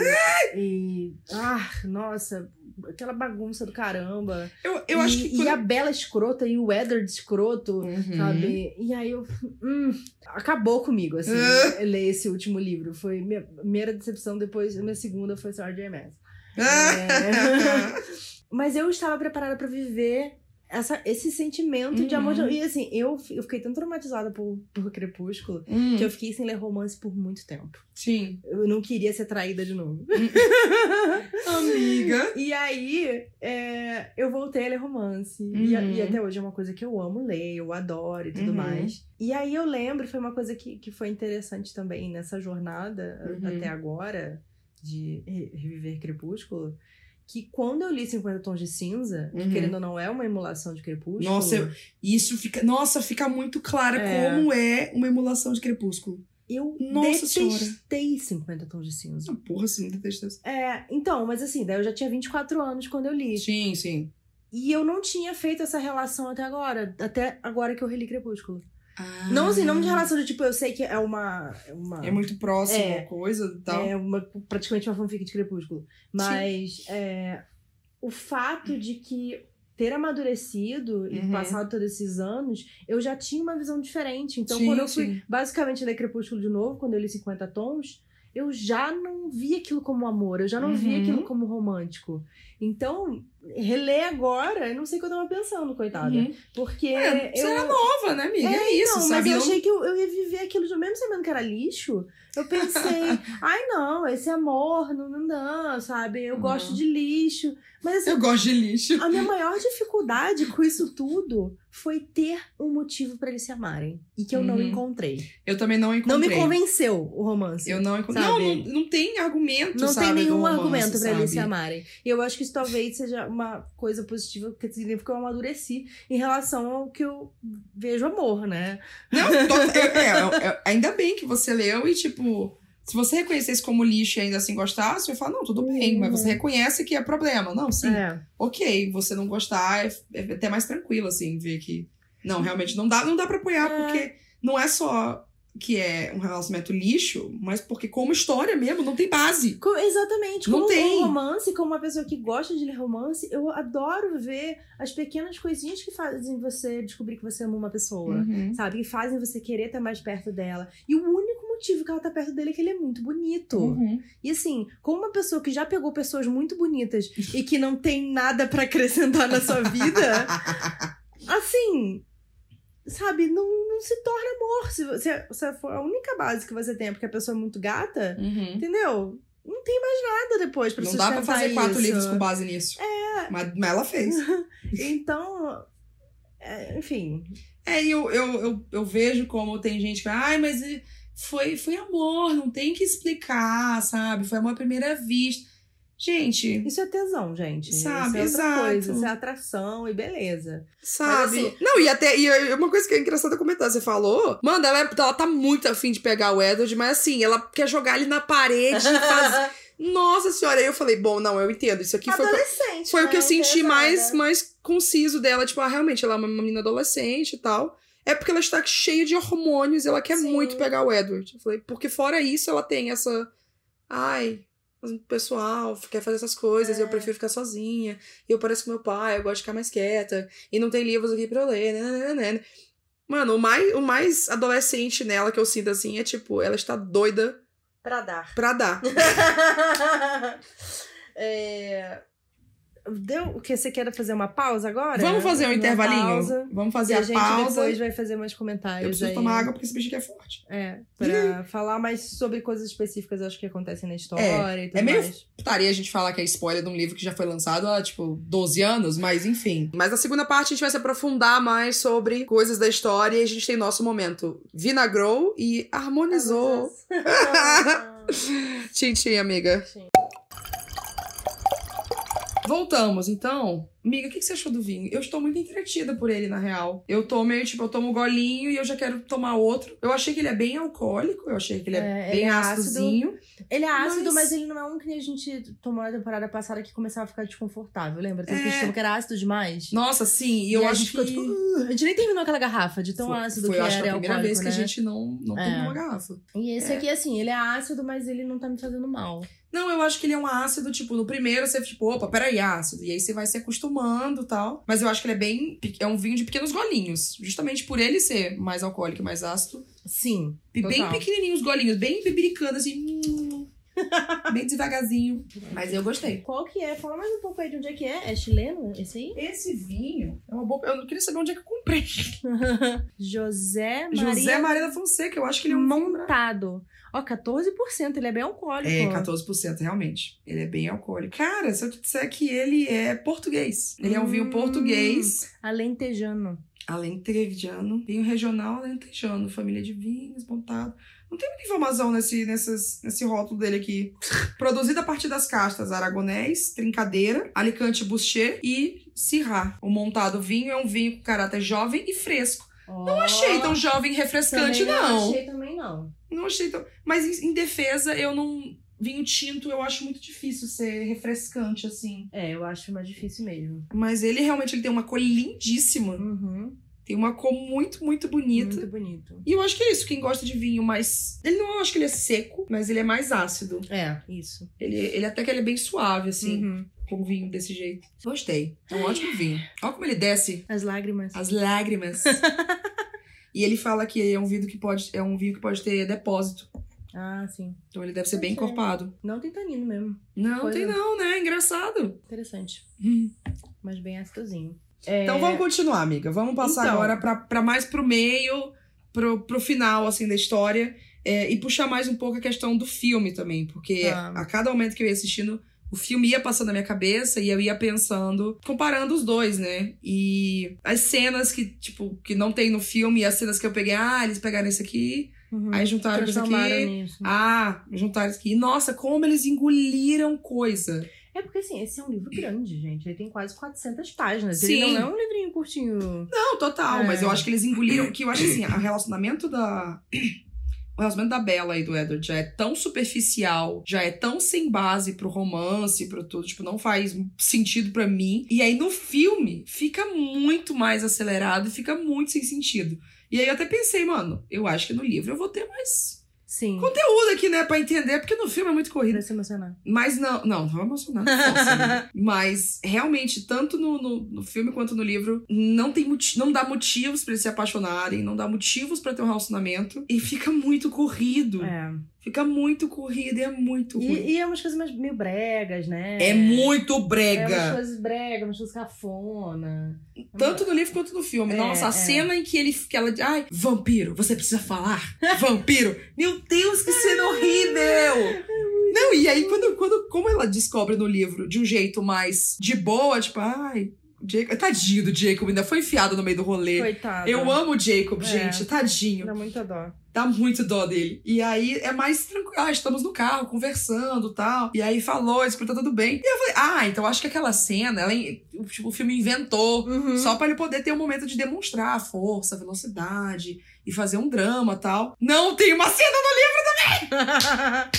e. Ah, nossa, aquela bagunça do caramba. Eu, eu e, acho que e quando... a Bela escrota e o Edward escroto. Uhum. Sabe? E aí eu. Hum, acabou comigo, assim, Ah. ler esse último livro. Foi minha primeira decepção, depois minha segunda foi Sword J.M.S. É. Mas eu estava preparada pra viver essa, esse sentimento de amor. de- Uhum. E assim, eu, eu fiquei tão traumatizada por, por Crepúsculo Hum, que eu fiquei sem ler romance por muito tempo. Sim. Eu não queria ser traída de novo. Amiga. E aí, é, eu voltei a ler romance. E, Uhum. e até hoje é uma coisa que eu amo ler, eu adoro e tudo Uhum. mais. E aí eu lembro, foi uma coisa que, que foi interessante também nessa jornada Uhum. até agora de re- reviver Crepúsculo. Que quando eu li 50 Tons de Cinza, que Uhum. querendo ou não é uma emulação de Crepúsculo. Nossa, eu- Isso fica. Nossa, fica muito clara É. como é uma emulação de crepúsculo. eu Nossa detestei 50 Tons de Cinza. Ah, porra, sim, detesto isso. É, então, mas assim, daí eu já tinha 24 anos quando eu li. Sim, sim. E eu não tinha feito essa relação até agora. Até agora que eu reli Crepúsculo. Ah. Não assim, não de relação de tipo, eu sei que é uma. é uma É muito próximo É. a coisa e tal. É uma, praticamente uma fanfic de Crepúsculo. Mas é, o fato de que ter amadurecido e Uhum. passado todos esses anos, eu já tinha uma visão diferente. Então, Sim, quando eu fui sim. basicamente ler Crepúsculo de novo, quando eu li 50 tons, eu já não via aquilo como amor, eu já não via Uhum. aquilo como romântico. Então, reler agora, eu não sei o que eu tava pensando, coitada. Uhum. Porque É, você eu. era nova, né, amiga? É, isso, Não, sabe? mas eu Não- achei que eu, eu ia viver aquilo mesmo sabendo que era lixo. Eu pensei, ai não, esse amor não, não dá, sabe? Eu Uhum. gosto de lixo. Mas assim, Eu gosto de lixo. a minha maior dificuldade com isso tudo foi ter um motivo pra eles se amarem. E que eu não Uhum. encontrei. Eu também não Não encontrei. me convenceu o romance. Eu não encontrei. Não, não, não tem argumento, Não sabe, tem do nenhum romance, argumento pra eles se amarem. E eu acho que isso talvez seja uma coisa positiva, que significa que eu amadureci em relação ao que eu vejo amor, né? Não, to- é- é- é- ainda bem que você leu e, tipo, se você reconhecesse como lixo e ainda assim gostasse, eu ia falar, não, tudo bem, mas você reconhece que é problema. Não, sim, É. ok, você não gostar é, é até mais tranquilo, assim, ver que. Não, realmente não dá, não dá pra apoiar, É. porque não é só que é um relacionamento lixo, mas porque como história mesmo, não tem base. Co- Exatamente. Não Como tem. um romance, como uma pessoa que gosta de ler romance, eu adoro ver as pequenas coisinhas que fazem você descobrir que você ama uma pessoa. Uhum. Sabe? Que fazem você querer estar mais perto dela. E o único motivo que ela tá perto dele é que ele é muito bonito. Uhum. E assim, como uma pessoa que já pegou pessoas muito bonitas e que não tem nada pra acrescentar na sua vida, assim, sabe, não, não se torna amor. Se, você, se for a única base que você tem é porque a pessoa é muito gata, Uhum. entendeu? Não tem mais nada depois pra Não dá pra fazer quatro isso. livros com base nisso. É. Mas, mas ela fez. Então, é, enfim. É, e eu, eu, eu, eu vejo como tem gente que ai, mas eh, foi, foi amor, não tem que explicar, sabe? Foi amor à primeira vista. Gente, Isso é tesão, gente. Sabe, isso é exato. coisa. Isso é atração e beleza. sabe? assim- Não, e até e é uma coisa que é engraçada comentar, você falou, mano, ela, é- ela tá muito afim de pegar o Edward, mas assim, ela quer jogar ele na parede e fazer. Nossa senhora, aí eu falei, bom, não, eu entendo. Isso aqui foi, foi o que eu né? senti mais, mais conciso dela. Tipo, ah, realmente, ela é uma menina adolescente e tal. É porque ela está cheia de hormônios e ela quer Sim. muito pegar o Edward. Eu falei, porque fora isso, ela tem essa. Ai, mas o pessoal quer fazer essas coisas e eu É. prefiro ficar sozinha. E eu pareço com meu pai, eu gosto de ficar mais quieta. E não tem livros aqui pra eu ler. né, né, né, né. Mano, o mais, o mais adolescente nela que eu sinto assim é tipo, ela está doida Pra dar. pra dar. é... Deu o que você quer fazer uma pausa agora? Vamos fazer um Uma intervalinho? pausa. Vamos E fazer a a, gente pausa. depois vai fazer mais Eu comentários preciso aí. tomar água porque esse bicho aqui é forte. É, pra falar mais sobre coisas específicas, acho que acontecem na história e tudo é meio- mais. Putaria a gente falar que é spoiler de um livro que já foi lançado há, tipo, 12 anos, mas enfim. Mas na segunda parte a gente vai se aprofundar mais sobre coisas da história e a gente tem nosso momento vinagrou e harmonizou. Tchim, tchim, amiga. Sim. Voltamos, então. Amiga, o que que você achou do vinho? Eu estou muito entretida por ele, na real. Eu tô meio, tipo, eu tomo um golinho e eu já quero tomar outro. Eu achei que ele é bem alcoólico, eu achei que ele é, É, bem ele é ácido. ácidozinho. Ele é ácido, Mas- mas... ele não é um que a gente tomou na temporada passada que começava a ficar desconfortável, lembra? Tem É. que a gente que era ácido demais. Nossa, sim, e E eu a acho gente ficou que... tipo, "Uh", a gente nem terminou aquela garrafa de tão foi, ácido foi, que eu acho era que a primeira vez que né? a gente não, não É. uma garrafa. E esse É. aqui, assim, ele é ácido, mas ele não tá me fazendo mal. Não, eu acho que ele é um ácido, tipo, no primeiro você, tipo, opa, peraí, ácido. E aí você vai se acostumando e tal. Mas eu acho que ele é bem. É um vinho de pequenos golinhos. Justamente por ele ser mais alcoólico e mais ácido. Sim. E bem Total. pequenininhos os golinhos, bem bebiricando, assim. hum, bem devagarzinho. Mas eu gostei. Qual que é? Fala mais um pouco aí de onde é que é. É chileno esse aí? Esse vinho é uma boa. Eu não queria saber onde é que eu comprei. José Maria José Maria da Fonseca, eu acho que ele é um Montado. Ó, 14%, ele é bem alcoólico. É, 14%, realmente. Ele é bem alcoólico. Cara, se eu te disser que ele é português. Ele é um vinho Hum. português. Alentejano. Alentejano. Vinho regional alentejano. Família de vinhos, montado. Não tem muita informação nesse, nessas, nesse rótulo dele aqui. Produzido a partir das castas Aragonés, Trincadeira, Alicante Boucher e Syrah. O montado vinho é um vinho com caráter jovem e fresco. Não achei tão jovem e refrescante, não. Não achei também, não. Não achei tão. Mas em, em defesa, eu não. vinho tinto eu acho muito difícil ser refrescante, assim. É, eu acho mais difícil mesmo. Mas ele realmente ele tem uma cor lindíssima. Uhum. Tem uma cor muito, muito bonita. Muito bonito. E eu acho que é isso. Quem gosta de vinho mais. Ele não eu acho que ele é seco, mas ele é mais ácido. É, isso. Ele, ele até que ele é bem suave, assim, Uhum. com vinho desse jeito. Gostei. É um ótimo vinho. Olha como ele desce As lágrimas. as lágrimas. e ele fala que é um vinho que pode, é um vinho que pode ter depósito. Ah, sim. Então ele deve ser bem encorpado. Não tem tanino mesmo. Não, Coisa- tem não, né? Engraçado. Interessante. Hum. Mas bem acidozinho. É, Então vamos continuar, amiga. Vamos passar Então. agora pra mais pro meio, pro, pro final, assim, da história. é, e puxar mais um pouco a questão do filme também. Porque Tá. a cada momento que eu ia assistindo, o filme ia passando na minha cabeça e eu ia pensando, comparando os dois, né? E as cenas que, tipo, que não tem no filme e as cenas que eu peguei, ah, eles pegaram esse aqui, Uhum. aí juntaram isso aqui. nisso. Ah, juntaram isso aqui. Nossa, como eles engoliram coisa. É porque, assim, esse é um livro grande, gente. Ele tem quase 400 páginas. Sim. Ele não é um livrinho curtinho. Não, total, É. mas eu acho que eles engoliram. Que eu acho assim, o relacionamento da. O relacionamento da Bella e do Edward já é tão superficial, já é tão sem base pro romance, pro tudo, tipo, não faz sentido pra mim. E aí no filme fica muito mais acelerado fica muito sem sentido. E aí eu até pensei, mano, eu acho que no livro eu vou ter mais Sim. conteúdo aqui, né, pra entender, porque no filme é muito corrido. Pra se emocionar. Mas não, não, não vou emocionar. posso, amiga. Mas realmente, tanto no, no, no filme quanto no livro, não tem não dá motivos pra eles se apaixonarem, não dá motivos pra ter um relacionamento. E fica muito corrido. É. Fica muito corrido e é muito ruim. E, e é umas coisas mais meio bregas, né? É muito É umas brega. coisas bregas, umas coisas cafona. Tanto no livro quanto no filme. É, Nossa, a é. cena em que ele que ela diz, ai, vampiro, você precisa falar. Vampiro. Meu Deus, que cena horrível! Não, e aí quando, quando como ela descobre no livro de um jeito mais de boa, tipo, ai, Jacob, tadinho do Jacob, ainda foi enfiado no meio do rolê. Coitada. Eu amo o Jacob, É. gente, tadinho. Dá muita dó. Dá muito dó dele. E aí é mais tranquilo. Ah, estamos no carro, conversando tal. E aí falou, isso tá tudo bem. E eu falei, ah, então acho que aquela cena, ela, tipo, o filme inventou. Uhum. Só pra ele poder ter um momento de demonstrar a força, a velocidade e fazer um drama tal. Não, tem uma cena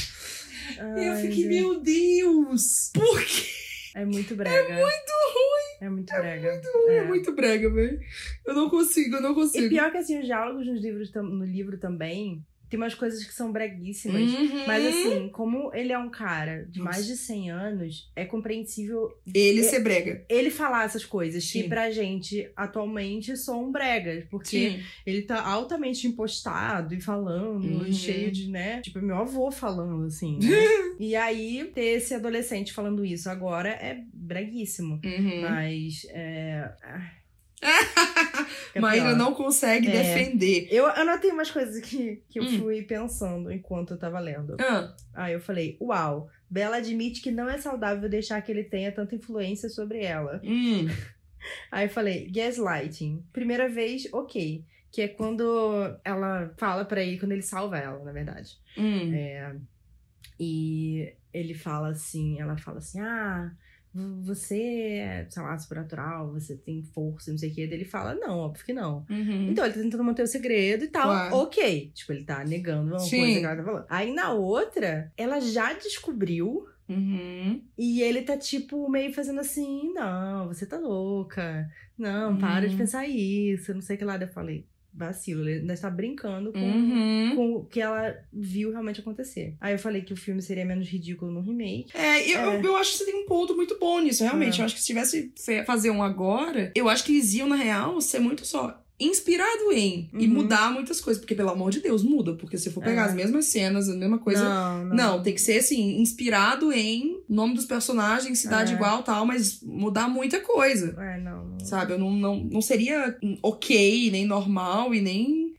e eu fiquei, meu Deus! Por quê? É muito brega. É muito ruim. É muito brega. É, É. muito brega, velho. Eu não consigo, eu não E consigo. pior que assim, os diálogos nos livros, no livro também, tem umas coisas que são breguíssimas. Uhum. Mas assim, como ele é um cara de mais de 100 anos, é compreensível Ele ser brega. ele falar essas coisas que Sim. pra gente atualmente são bregas, porque Sim. ele tá altamente impostado e falando, Uhum. e cheio de, né? Tipo, é meu avô falando assim. né? e aí, ter esse adolescente falando isso agora é breguíssimo. Uhum. Mas é. Maíra não consegue É. defender. Eu anotei umas coisas que, que eu Hum. fui pensando enquanto eu tava lendo. Ah, Aí eu falei, uau, Bella admite que não é saudável deixar que ele tenha tanta influência sobre ela. hum. Aí eu falei, gaslighting. Primeira vez, ok. Que é quando ela fala pra ele, quando ele salva ela, na verdade. Hum. É, e ele fala assim, ela fala assim, ah, você é, sei lá, supernatural, você tem força, não sei o quê. Daí ele fala, não, óbvio que não. Uhum. Então, ele tá tentando manter o segredo e tal. Claro. Ok. Tipo, ele tá negando uma Sim. coisa que ela tá falando. Aí na outra, ela já descobriu. Uhum. E ele tá, tipo, meio fazendo assim: não, você tá louca. Não, para de Uhum. pensar isso. Não sei o que lá. Daí Eu falei: vacilo. Ele ainda está brincando com, Uhum. com o que ela viu realmente acontecer. Aí eu falei que o filme seria menos ridículo no remake. É, eu, É. eu acho que você tem um ponto muito bom nisso, realmente. É. Eu acho que se tivesse fazer um agora, eu acho que eles iam, na real, ser muito só inspirado em e Uhum. mudar muitas coisas. Porque, pelo amor de Deus, muda. Porque se for pegar É. as mesmas cenas, a mesma coisa. Não, não. Não, tem que ser assim, inspirado em nome dos personagens, cidade É. igual tal, mas mudar muita coisa. É, não. não. Sabe? Eu não, não, não seria hum, ok, nem normal e nem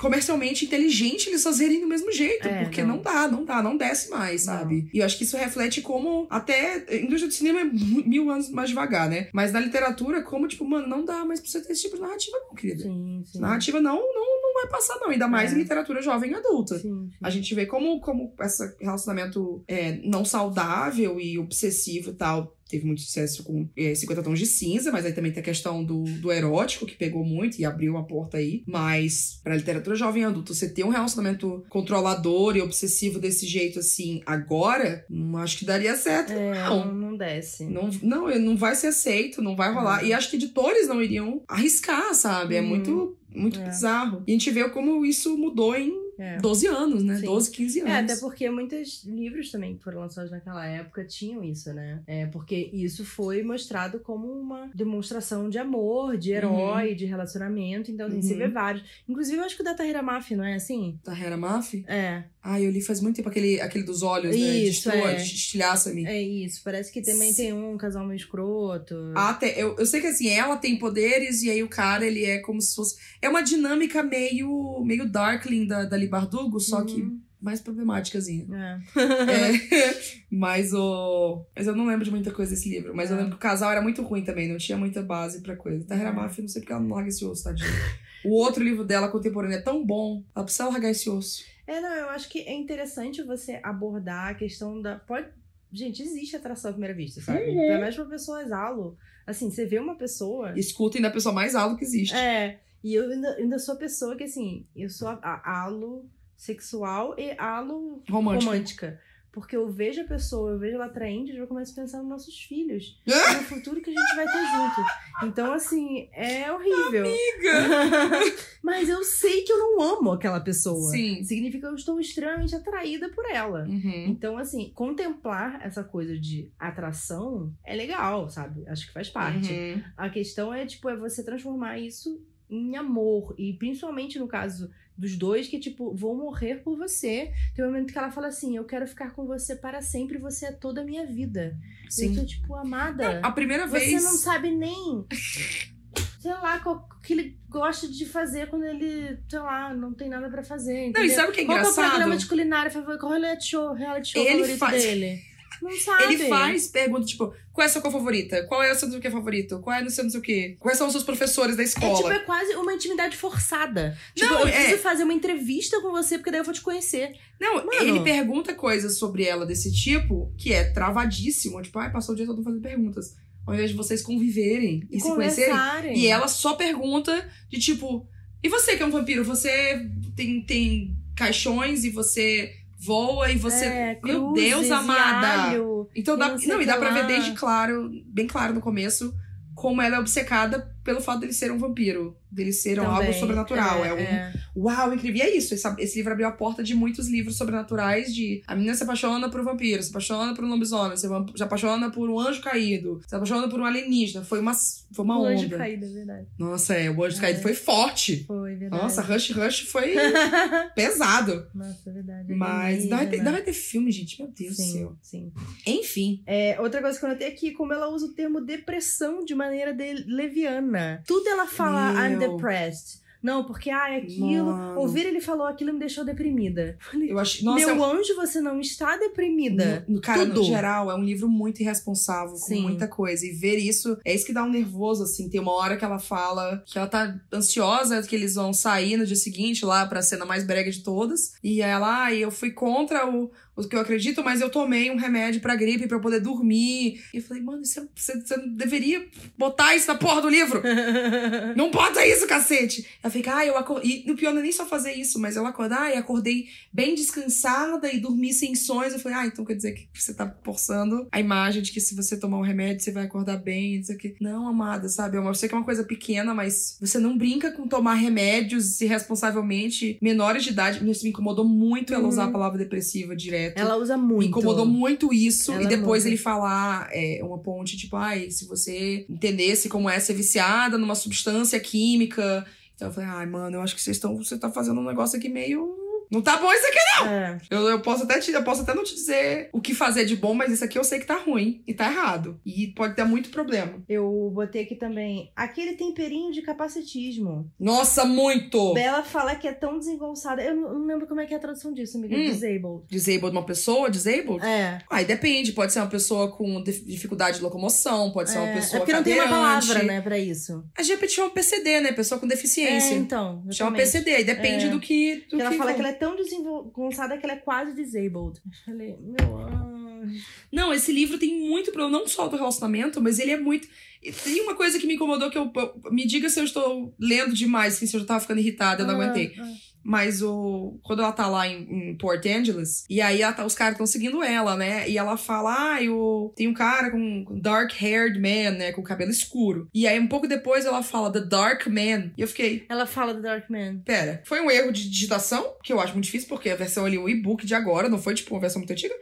comercialmente inteligente eles fazerem do mesmo jeito. É, porque não. não. dá, não dá, não desce mais, Não. sabe? E eu acho que isso reflete como até. A indústria do cinema é mil anos mais devagar, né? Mas na literatura, como, tipo, mano, não dá mais pra você ter esse tipo de narrativa, não, querida. Sim, sim. Narrativa não, não, não vai passar, não. Ainda mais É. em literatura jovem e adulta. Sim, sim. A gente vê como, como esse relacionamento é, não saudável e obsessivo e tal. Teve muito sucesso com é, 50 Tons de Cinza, mas aí também tem a questão do, do erótico, que pegou muito e abriu uma porta aí. Mas pra literatura jovem e adulta, você ter um relacionamento controlador e obsessivo desse jeito assim agora, não acho que daria certo. É, Não. não, não desce. Não, não, não vai ser aceito, não vai rolar. E acho que editores não iriam arriscar, sabe? É Uhum. muito, muito É. bizarro. E a gente vê como isso mudou em É. 12 anos, né? Sim. 12, 15 anos. É, até porque muitos livros também que foram lançados naquela época tinham isso, né? É, porque isso foi mostrado como uma demonstração de amor, de herói, de relacionamento. Então, assim, você Uhum. vê vários. Inclusive, eu acho que o da Tahira Maf, não é assim? Tahera Maf? É, Ah, eu li faz muito tempo aquele, aquele dos olhos, né? Isso, Destroa, é. Estilhaça-me. é isso. Parece que também tem um casal meio escroto. Ah, tem- eu, eu sei que assim, ela tem poderes e aí o cara, ele é como se fosse. É uma dinâmica meio, meio Darkling da, da Libardugo, só que Uhum. mais problemáticazinha. É. É, mas o. Mas eu não lembro de muita coisa desse livro. Mas eu É. lembro que o casal era muito ruim também, não tinha muita base pra coisa. Tahera É. Maf, não sei porque ela não larga esse osso, tadinha. O outro livro dela, contemporâneo, é tão bom. Ela precisa largar esse osso. É, não, eu acho que é interessante você abordar a questão da. Pode. Gente, existe atração à primeira vista, sabe? Uhum. Ainda mais pra pessoa exalo. Assim, você vê uma pessoa. Escutem da pessoa mais alta que existe. É, e eu ainda, ainda sou a pessoa que, assim, eu sou a, a alo sexual e alo Romântica. romântica. Porque eu vejo a pessoa, eu vejo ela atraente, eu já começo a pensar nos nossos filhos. Ah! no futuro que a gente vai ter junto. Então, assim, é horrível. Amiga! Mas eu sei que eu não amo aquela pessoa. Sim. Significa que eu estou extremamente atraída por ela. Uhum. Então, assim, contemplar essa coisa de atração é legal, sabe? Acho que faz parte. Uhum. A questão é, tipo, é você transformar isso em amor. E principalmente no caso dos dois, que, tipo, vou morrer por você. Tem um momento que ela fala assim: Eu quero ficar com você para sempre, você é toda a minha vida. Eu Sim. tô, tipo, amada. A primeira você vez. não sabe nem. Sei lá, qual o que ele gosta de fazer quando ele, sei lá, não tem nada pra fazer. Não, Entendeu? e sabe o que é Qual que é o engraçado? programa de culinária favorito? Qual é o reality show, reality show Ele favorito faz- dele? Não sabe. Ele faz pergunta, tipo, qual é a sua cor favorita? Qual é o seu não sei o que favorito? Qual é o seu não sei o que? Quais são os seus professores da É tipo, escola? é quase uma intimidade forçada. Tipo, Não, eu é- preciso fazer uma entrevista com você, porque daí eu vou te conhecer. Não, Mano. ele pergunta coisas sobre ela desse tipo que é travadíssimo. Tipo, ai, passou o dia todo fazendo perguntas. Ao invés de vocês conviverem e, se conhecerem. E ela só pergunta de tipo, e você que é um vampiro? Você tem, tem caixões e você voa e você. É, Meu cruzes Deus, amada! alho. Então dá, não e dá pra ver desde claro, bem claro no começo, como ela é obcecada pelo fato dele ser um vampiro. Dele ser algo Também. sobrenatural. É, um. é. Uau, incrível. E é isso. Esse, esse livro abriu a porta de muitos livros sobrenaturais de a menina se apaixona por um vampiro, se apaixona por um lobisomem, se se apaixona por um anjo caído, se apaixona por um alienígena. Foi uma, foi uma O anjo onda. caído, é verdade. Nossa, é, o anjo É. caído foi forte. Foi, verdade. Nossa, Rush Rush foi pesado. Nossa, é verdade. Mas ainda vai, ter, vai ter filme, gente. Meu Deus do céu. sim. Enfim. É, outra coisa que eu notei aqui, como ela usa o termo depressão de maneira de- leviana. Tudo ela fala, I'm Meu. depressed. Não, porque, ah, aquilo. Mano. Ouvir ele falou aquilo me deixou deprimida. Eu acho. Nossa, Meu é um- anjo, você não está deprimida. No, no- cara, no Tudo. geral, é um livro muito irresponsável, com Sim. muita coisa. E ver isso, é isso que dá um nervoso, assim. Tem uma hora que ela fala que ela tá ansiosa, que eles vão sair no dia seguinte lá pra cena mais brega de todas. E ela, ah, eu fui contra o, o que eu acredito, mas eu tomei um remédio pra gripe pra eu poder dormir. E eu falei, mano, isso você, você não deveria botar isso na porra do livro. Não bota isso, cacete! Ela fica, ah, eu acordei. E o pior não é nem só fazer isso, mas eu acordar e acordei bem descansada e dormi sem sonhos. Eu falei, ah, então quer dizer que você tá forçando a imagem de que se você tomar um remédio, você vai acordar bem, não sei o quê. Não, amada, sabe? Eu sei que é uma coisa pequena, mas você não brinca com tomar remédios irresponsavelmente menores de idade. Isso me incomodou muito ela Uhum. usar a palavra depressiva direto. Ela usa muito. Me incomodou muito isso. Ela e depois ele falar é, uma ponte, tipo, ai, se você entendesse como é ser viciada numa substância química. Então eu falei, ai, mano, eu acho que vocês estão. Você tá fazendo um negócio aqui meio. Não tá bom isso aqui, É. Eu, eu posso até te, eu posso até não te dizer o que fazer de bom, mas isso aqui eu sei que tá ruim e tá errado. E pode ter muito problema. Eu botei aqui também aquele temperinho de capacitismo. Nossa, muito! Bela fala que é tão desengonçada. Eu não não lembro como é que é a tradução disso, amiga. Hum. Disabled. Disabled, uma pessoa disabled? É. Aí depende, pode ser uma pessoa com dif- dificuldade de locomoção, pode ser uma É, pessoa é porque não tem uma palavra, né, pra isso. A gente chama PCD, né? Pessoa com deficiência. É, então. Chama exatamente. PCD, aí depende É. do que. Do Porque ela que fala que ela é tão desengonçada que ela é quase disabled. Eu falei, meu anjo. Não, esse livro tem muito problema, não só do relacionamento, mas ele é muito. e Tem uma coisa que me incomodou que eu. Me diga se eu estou lendo demais, assim, se eu já tava ficando irritada, eu não Ah, aguentei. ah. Mas o. Quando ela tá lá em, em Port Angeles, e aí tá- os caras estão seguindo ela, né? E ela fala: Ah, eu, tem um cara com dark haired man, né? Com cabelo escuro. E aí, um pouco depois, ela fala The Dark Man. E eu fiquei. Ela fala do Dark Man. Pera, foi um erro de digitação, que eu acho muito difícil, porque a versão ali, o e-book de agora, não foi tipo uma versão muito antiga.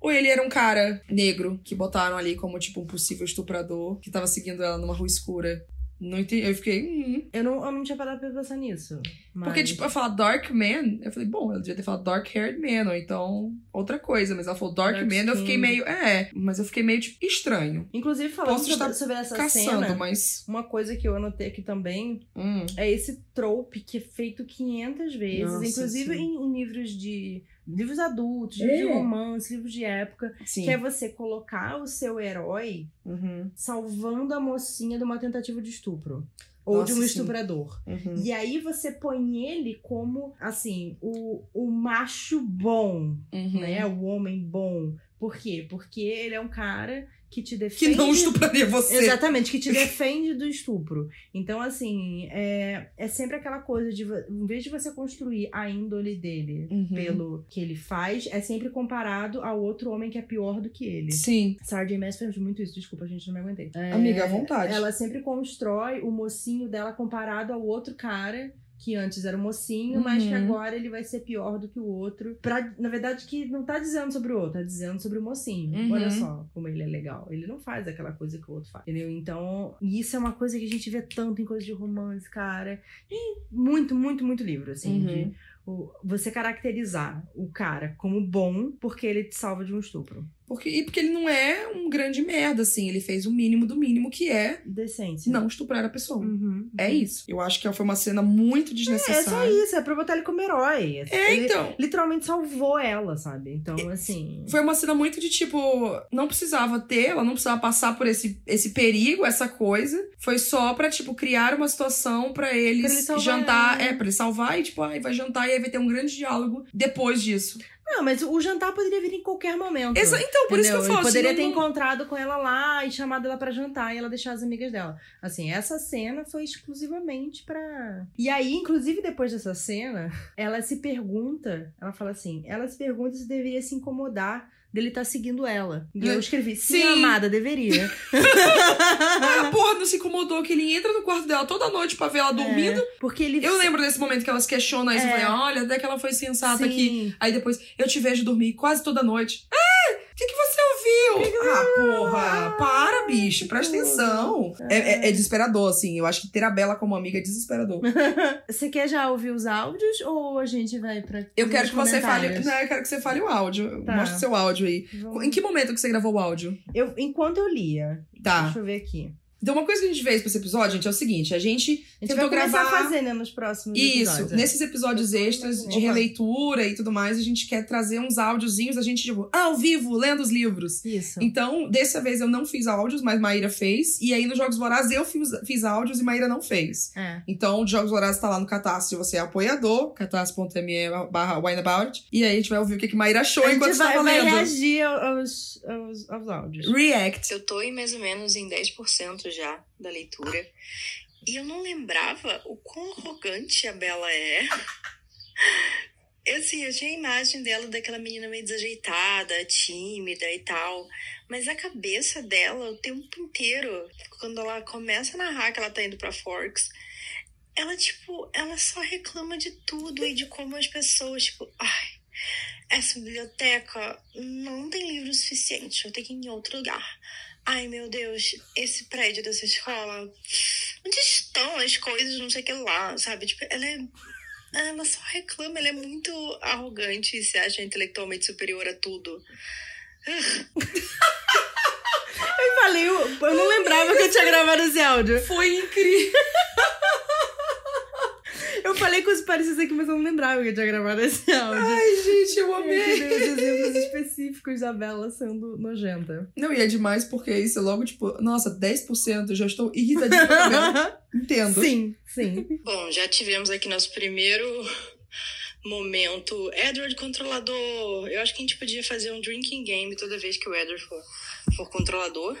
Ou ele era um cara negro que botaram ali como tipo um possível estuprador que tava seguindo ela numa rua escura. Não entendi. Eu fiquei. Hum. Eu não, eu não tinha parado pra pensar nisso. Mas... Porque, tipo, eu falar Dark Man, eu falei, bom, ela devia ter falado Dark Haired Man, ou então outra coisa. Mas ela falou Dark, Dark Man, eu fiquei skin. meio. É, mas eu fiquei meio, tipo, estranho. Inclusive, falando Posso sobre, sobre essa Caçando, cena, mas. uma coisa que eu anotei aqui também Hum. é esse trope que é feito 500 vezes, Nossa, inclusive sim. em livros de livros adultos, livros de É. romance, livros de época, Sim. que é você colocar o seu herói Uhum. salvando a mocinha de uma tentativa de estupro. Ou Nossa, de um estuprador. Uhum. E aí você põe ele como, assim, o, o macho bom, Uhum. né? O homem bom. Por quê? Porque ele é um cara que te Que defende. não estupraria você. Exatamente, que te defende do estupro. Então, assim, é, é sempre aquela coisa de, em vez de você construir a índole dele Uhum. pelo que ele faz, é sempre comparado ao outro homem que é pior do que ele. Sim. Sarah J. Maas fez muito isso, desculpa, gente, não me aguentei. É, Amiga, à vontade. Ela sempre constrói o mocinho dela comparado ao outro cara que antes era o mocinho, mas que Uhum. agora ele vai ser pior do que o outro. Pra, na verdade, que não tá dizendo sobre o outro, tá dizendo sobre o mocinho. Uhum. Olha só como ele é legal. Ele não faz aquela coisa que o outro faz. Entendeu? Então, isso é uma coisa que a gente vê tanto em coisas de romance, cara. E muito, muito, muito livro, assim. Uhum. de o- você caracterizar o cara como bom porque ele te salva de um estupro. Porque, e porque ele não é um grande merda, assim. Ele fez o mínimo do mínimo, que é Decência. não estuprar a pessoa. Uhum. É isso. Eu acho que foi uma cena muito É só desnecessária. isso, é pra botar ele como herói. É, ele então. literalmente salvou ela, sabe? Então, assim. Foi uma cena muito de tipo, não precisava ter, ela não precisava passar por esse, esse perigo, essa coisa. Foi só pra, tipo, criar uma situação pra eles Pra ele salvar jantar. ela. É, pra ele salvar e, tipo, ai, vai jantar e aí vai ter um grande diálogo depois disso. Não, mas o jantar poderia vir em qualquer momento. Exa- então, por isso que eu Entendeu? falo Ele poderia assim, ter não- encontrado com ela lá e chamado ela pra jantar e ela deixar as amigas dela. Assim, essa cena foi exclusivamente pra. E aí, inclusive, depois dessa cena, ela se pergunta, ela fala assim: ela se pergunta se deveria se incomodar dele estar seguindo ela. E eu escrevi, sim, Sim. amada, deveria. Ah, porra, não se incomodou que ele entra no quarto dela toda noite pra ver ela dormindo. É, porque ele. Eu lembro desse momento que elas questionam isso. É. Eu falei, olha, até que ela foi sensata Sim. aqui. Aí depois, eu te vejo dormir quase toda noite. Ah, o que, que você ouviu? Ah, porra, para, bicho, presta atenção. É, é- é desesperador, assim. Eu acho que ter a Bela como amiga é desesperador. Você quer já ouvir os áudios ou a gente vai pra. Eu quero que você fale. Não, eu quero que você fale o áudio. Tá. Mostra o seu áudio aí. Vamos- Em que momento que você gravou o áudio? Eu, enquanto eu lia. Tá. Deixa eu ver aqui. Então, uma coisa que a gente fez pra esse episódio, gente, é o seguinte: a gente A gente tentou vai começar gravar. a fazer, né, nos próximos Isso, episódios. é. nesses episódios extras de releitura e tudo mais, a gente quer trazer uns áudiozinhos, a gente, tipo, ao vivo, lendo os livros. Isso. Então, dessa vez eu não fiz áudios, mas Maíra fez. E aí, nos Jogos Vorazes, eu fiz, fiz áudios e Maíra não fez. É. Então, o Jogos Vorazes tá lá no Catarse, se você é apoiador, catarse.me barra wineabout. E aí, a gente vai ouvir o que, que Maíra achou A enquanto gente vai, vai lendo. reagir aos, aos, aos áudios. React. Eu tô em mais ou menos em 10% já da leitura. E eu não lembrava o quão arrogante a Bela é. Eu, assim, eu tinha a imagem dela daquela menina meio desajeitada, tímida e tal. Mas a cabeça dela, o tempo inteiro, quando ela começa a narrar que ela tá indo pra Forks, ela, tipo, ela só reclama de tudo e de como as pessoas, tipo, ai, essa biblioteca não tem livro suficiente, eu tenho que ir em outro lugar. Ai, meu Deus, esse prédio dessa escola, onde estão as coisas, não sei o que lá, sabe? Tipo, ela é ela só reclama, ela é muito arrogante e se acha intelectualmente superior a tudo. Eu falei, eu, eu não lembrava que eu tinha gravado esse áudio. Foi incrível. Eu falei com os parecidos aqui, mas eu não lembrava que eu tinha gravado esse áudio. Ai, gente, eu Eu amei. queria os exemplos específicos da Bela sendo nojenta. Não, e é demais porque isso é logo, tipo, nossa, 10%, eu já estou irritadinha com a Bela. Entendo. sim, sim. Bom, já tivemos aqui nosso primeiro momento. Edward controlador. Eu acho que a gente podia fazer um drinking game toda vez que o Edward for, for controlador.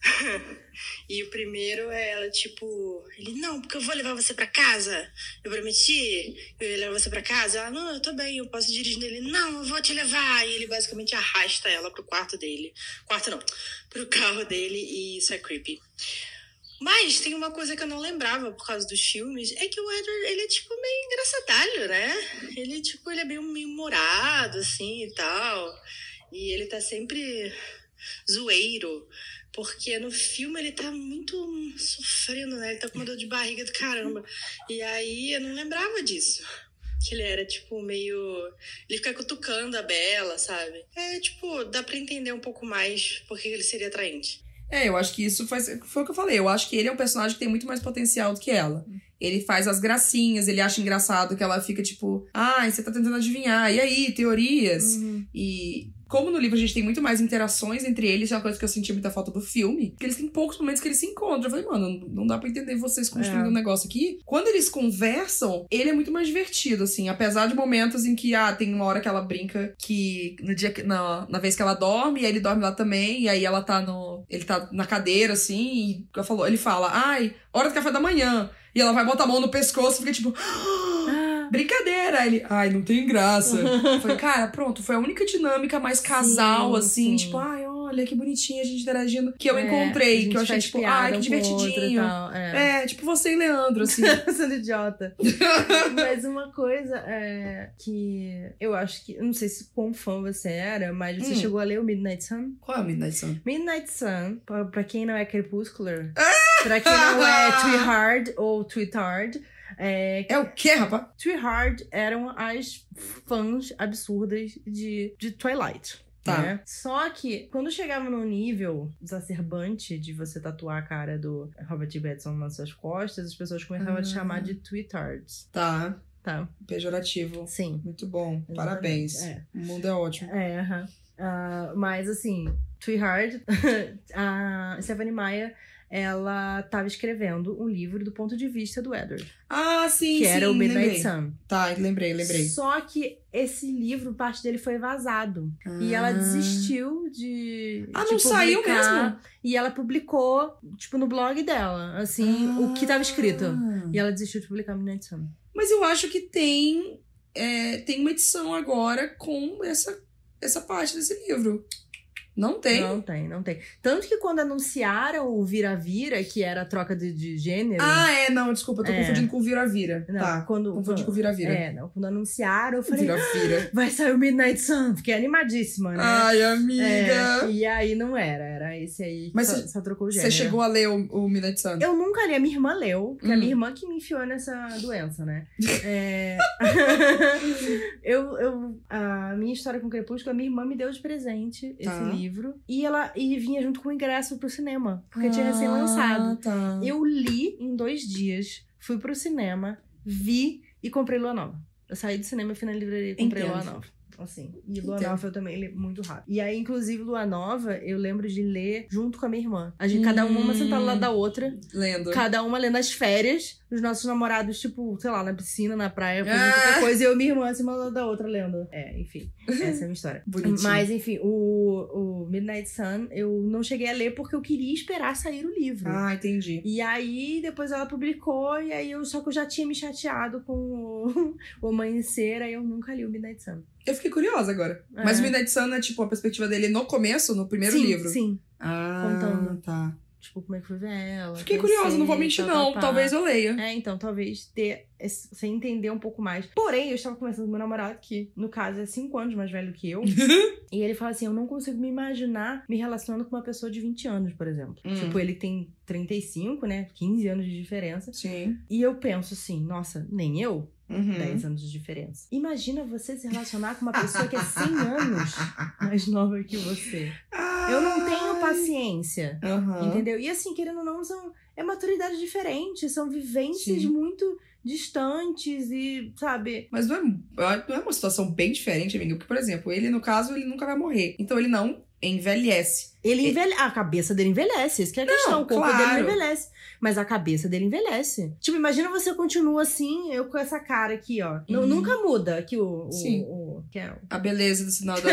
e o primeiro é ela, tipo, ele, não, porque eu vou levar você pra casa. Eu prometi, eu ia levar você pra casa. Ela, não, eu tô bem, eu posso dirigir ele. Não, eu vou te levar. E ele basicamente arrasta ela pro quarto dele. Quarto não, pro carro dele e isso é creepy. Mas tem uma coisa que eu não lembrava por causa dos filmes, é que o Edward, ele é tipo meio engraçadalho, né? Ele tipo, ele é meio, humorado, assim, e tal. E ele tá sempre zoeiro. Porque no filme ele tá muito sofrendo, né? Ele tá com uma dor de barriga do caramba. E aí eu não lembrava disso. Que ele era, tipo, meio. Ele fica cutucando a Bela, sabe? É, tipo, dá pra entender um pouco mais porque ele seria atraente. É, eu acho que isso faz, foi o que eu falei. Eu acho que ele é um personagem que tem muito mais potencial do que ela. Ele faz as gracinhas, ele acha engraçado que ela fica tipo, ai, você tá tentando adivinhar, e aí, teorias? Uhum. E como no livro a gente tem muito mais interações entre eles, é uma coisa que eu senti muita falta do filme, que eles têm poucos momentos que eles se encontram. Eu falei, mano, não dá pra entender vocês construindo É. um negócio aqui. Quando eles conversam, ele é muito mais divertido, assim, apesar de momentos em que, ah, tem uma hora que ela brinca que no dia que, na, na vez que ela dorme, aí ele dorme lá também, e aí ela tá no. Ele tá na cadeira, assim, e ela falou, ele fala, ai, hora do café da manhã. E ela vai botar a mão no pescoço e fica tipo. Ah, Brincadeira! Aí ele, ai, não tem graça. Falei, cara, pronto, foi a única dinâmica mais casal, Sim, assim, sim. tipo, ai, olha que bonitinha a gente interagindo, que eu é, encontrei, que eu achei, tipo, ai, que divertidinho. é. É, tipo você e Leandro, assim. Sendo idiota. mas uma coisa é que eu acho que. Não sei se quão fã você era, mas você Hum. chegou a ler o Midnight Sun? Qual é o Midnight Sun? Midnight Sun, pra, pra quem não é crepuscular, pra quem não é Twihard ou Twitard, é, É o quê, rapaz? Twihard eram as fãs absurdas de, de Twilight. Tá. né? Só que quando chegava no nível exacerbante de você tatuar a cara do Robert Pattinson nas suas costas, as pessoas começavam a te Ah. chamar de Twitards. Tá, Tá, pejorativo. sim. Muito bom, Exatamente, parabéns. é. O mundo é ótimo. É, aham. Ah, mas assim, Twihard, a Stephanie Meyer, ela tava escrevendo um livro do ponto de vista do Edward, Ah, sim, que sim, era o Midnight. Sun. Tá, lembrei, lembrei. Só que esse livro, parte dele foi vazado. E ela Ah. desistiu de. Ah, de não saiu publicar. mesmo? E ela publicou, tipo, no blog dela, assim, o que tava escrito. Ah. E ela desistiu de publicar Midnight Sun. Mas eu acho que tem, é, tem uma edição agora com essa, essa parte desse livro. Não tem? Não tem, não tem. Tanto que quando anunciaram o Vira-Vira, que era a troca de, de gênero. Ah, é, não, desculpa, eu tô É. confundindo com o Vira-Vira. Tá, quando. confundi com o Vira-Vira. É, não, quando anunciaram, eu falei, Vira-Vira. vai sair o Midnight Sun. Fiquei animadíssima, né? Ai, amiga. É, e aí não era, era esse aí Mas só, cê- só trocou o Você gênero. chegou a ler o, o Midnight Sun? Eu nunca li, a minha irmã leu, porque é a Hum. minha irmã que me enfiou nessa doença, né? É... eu, eu, a minha história com Crepúsculo, a minha irmã me deu de presente esse Tá. livro. E ela e vinha junto com o ingresso pro cinema, porque tinha recém-lançado. Ah, tá. Eu li em dois dias, fui pro cinema, vi e comprei Lua Nova. Eu saí do cinema, fui na livraria e comprei Entendo. Lua Nova. Assim, e Lua. Nova eu também li muito rápido. E aí, inclusive, Lua Nova, eu lembro de ler junto com a minha irmã. A gente, cada uma, uma sentada lado da outra, Lendo. cada uma lendo as férias, os nossos namorados, tipo, sei lá, na piscina, na praia, fazendo Ah! qualquer coisa, e eu e minha irmã, assim, uma ao lado da outra, lendo. É, enfim, essa é a minha história. Bonitinho. Mas, enfim, o, o Midnight Sun, eu não cheguei a ler porque eu queria esperar sair o livro. Ah, entendi. E aí, depois ela publicou, e aí eu só que eu já tinha me chateado com o, o amanhecer, aí eu nunca li o Midnight Sun. Eu fiquei curiosa agora. É. Mas o Midnight Sun é tipo a perspectiva dele no começo, no primeiro sim, livro. Sim. Ah, Contando. tá. tipo, como é que foi ver ela. Fiquei curiosa, não vou mentir, tal, não. tal, tal. Talvez eu leia. É, então, talvez ter. Você entender um pouco mais. Porém, eu estava conversando com meu namorado, que, no caso, é cinco anos mais velho que eu. e ele fala assim: eu não consigo me imaginar me relacionando com uma pessoa de 20 anos, por exemplo. Hum. Tipo, ele tem 35, né? 15 anos de diferença. Sim. E eu penso assim, nossa, nem eu? Uhum. 10 anos de diferença. Imagina você se relacionar com uma pessoa que é 100 anos mais nova que você. Eu não tenho paciência. Aham. Entendeu? E assim, querendo ou não, são, é maturidade diferente, são vivências Sim. muito distantes e, sabe? Mas não é, não é uma situação bem diferente, amiga. Porque, por exemplo, ele, no caso, ele nunca vai morrer. Então ele não envelhece. Ele envelhece. A cabeça dele envelhece, isso que é a questão. O corpo claro. dele não envelhece. Mas a cabeça dele envelhece. Tipo, imagina você continua assim, eu com essa cara aqui, ó. Uhum. Nunca muda aqui o. o- Sim. o- que é o- A beleza do sinal da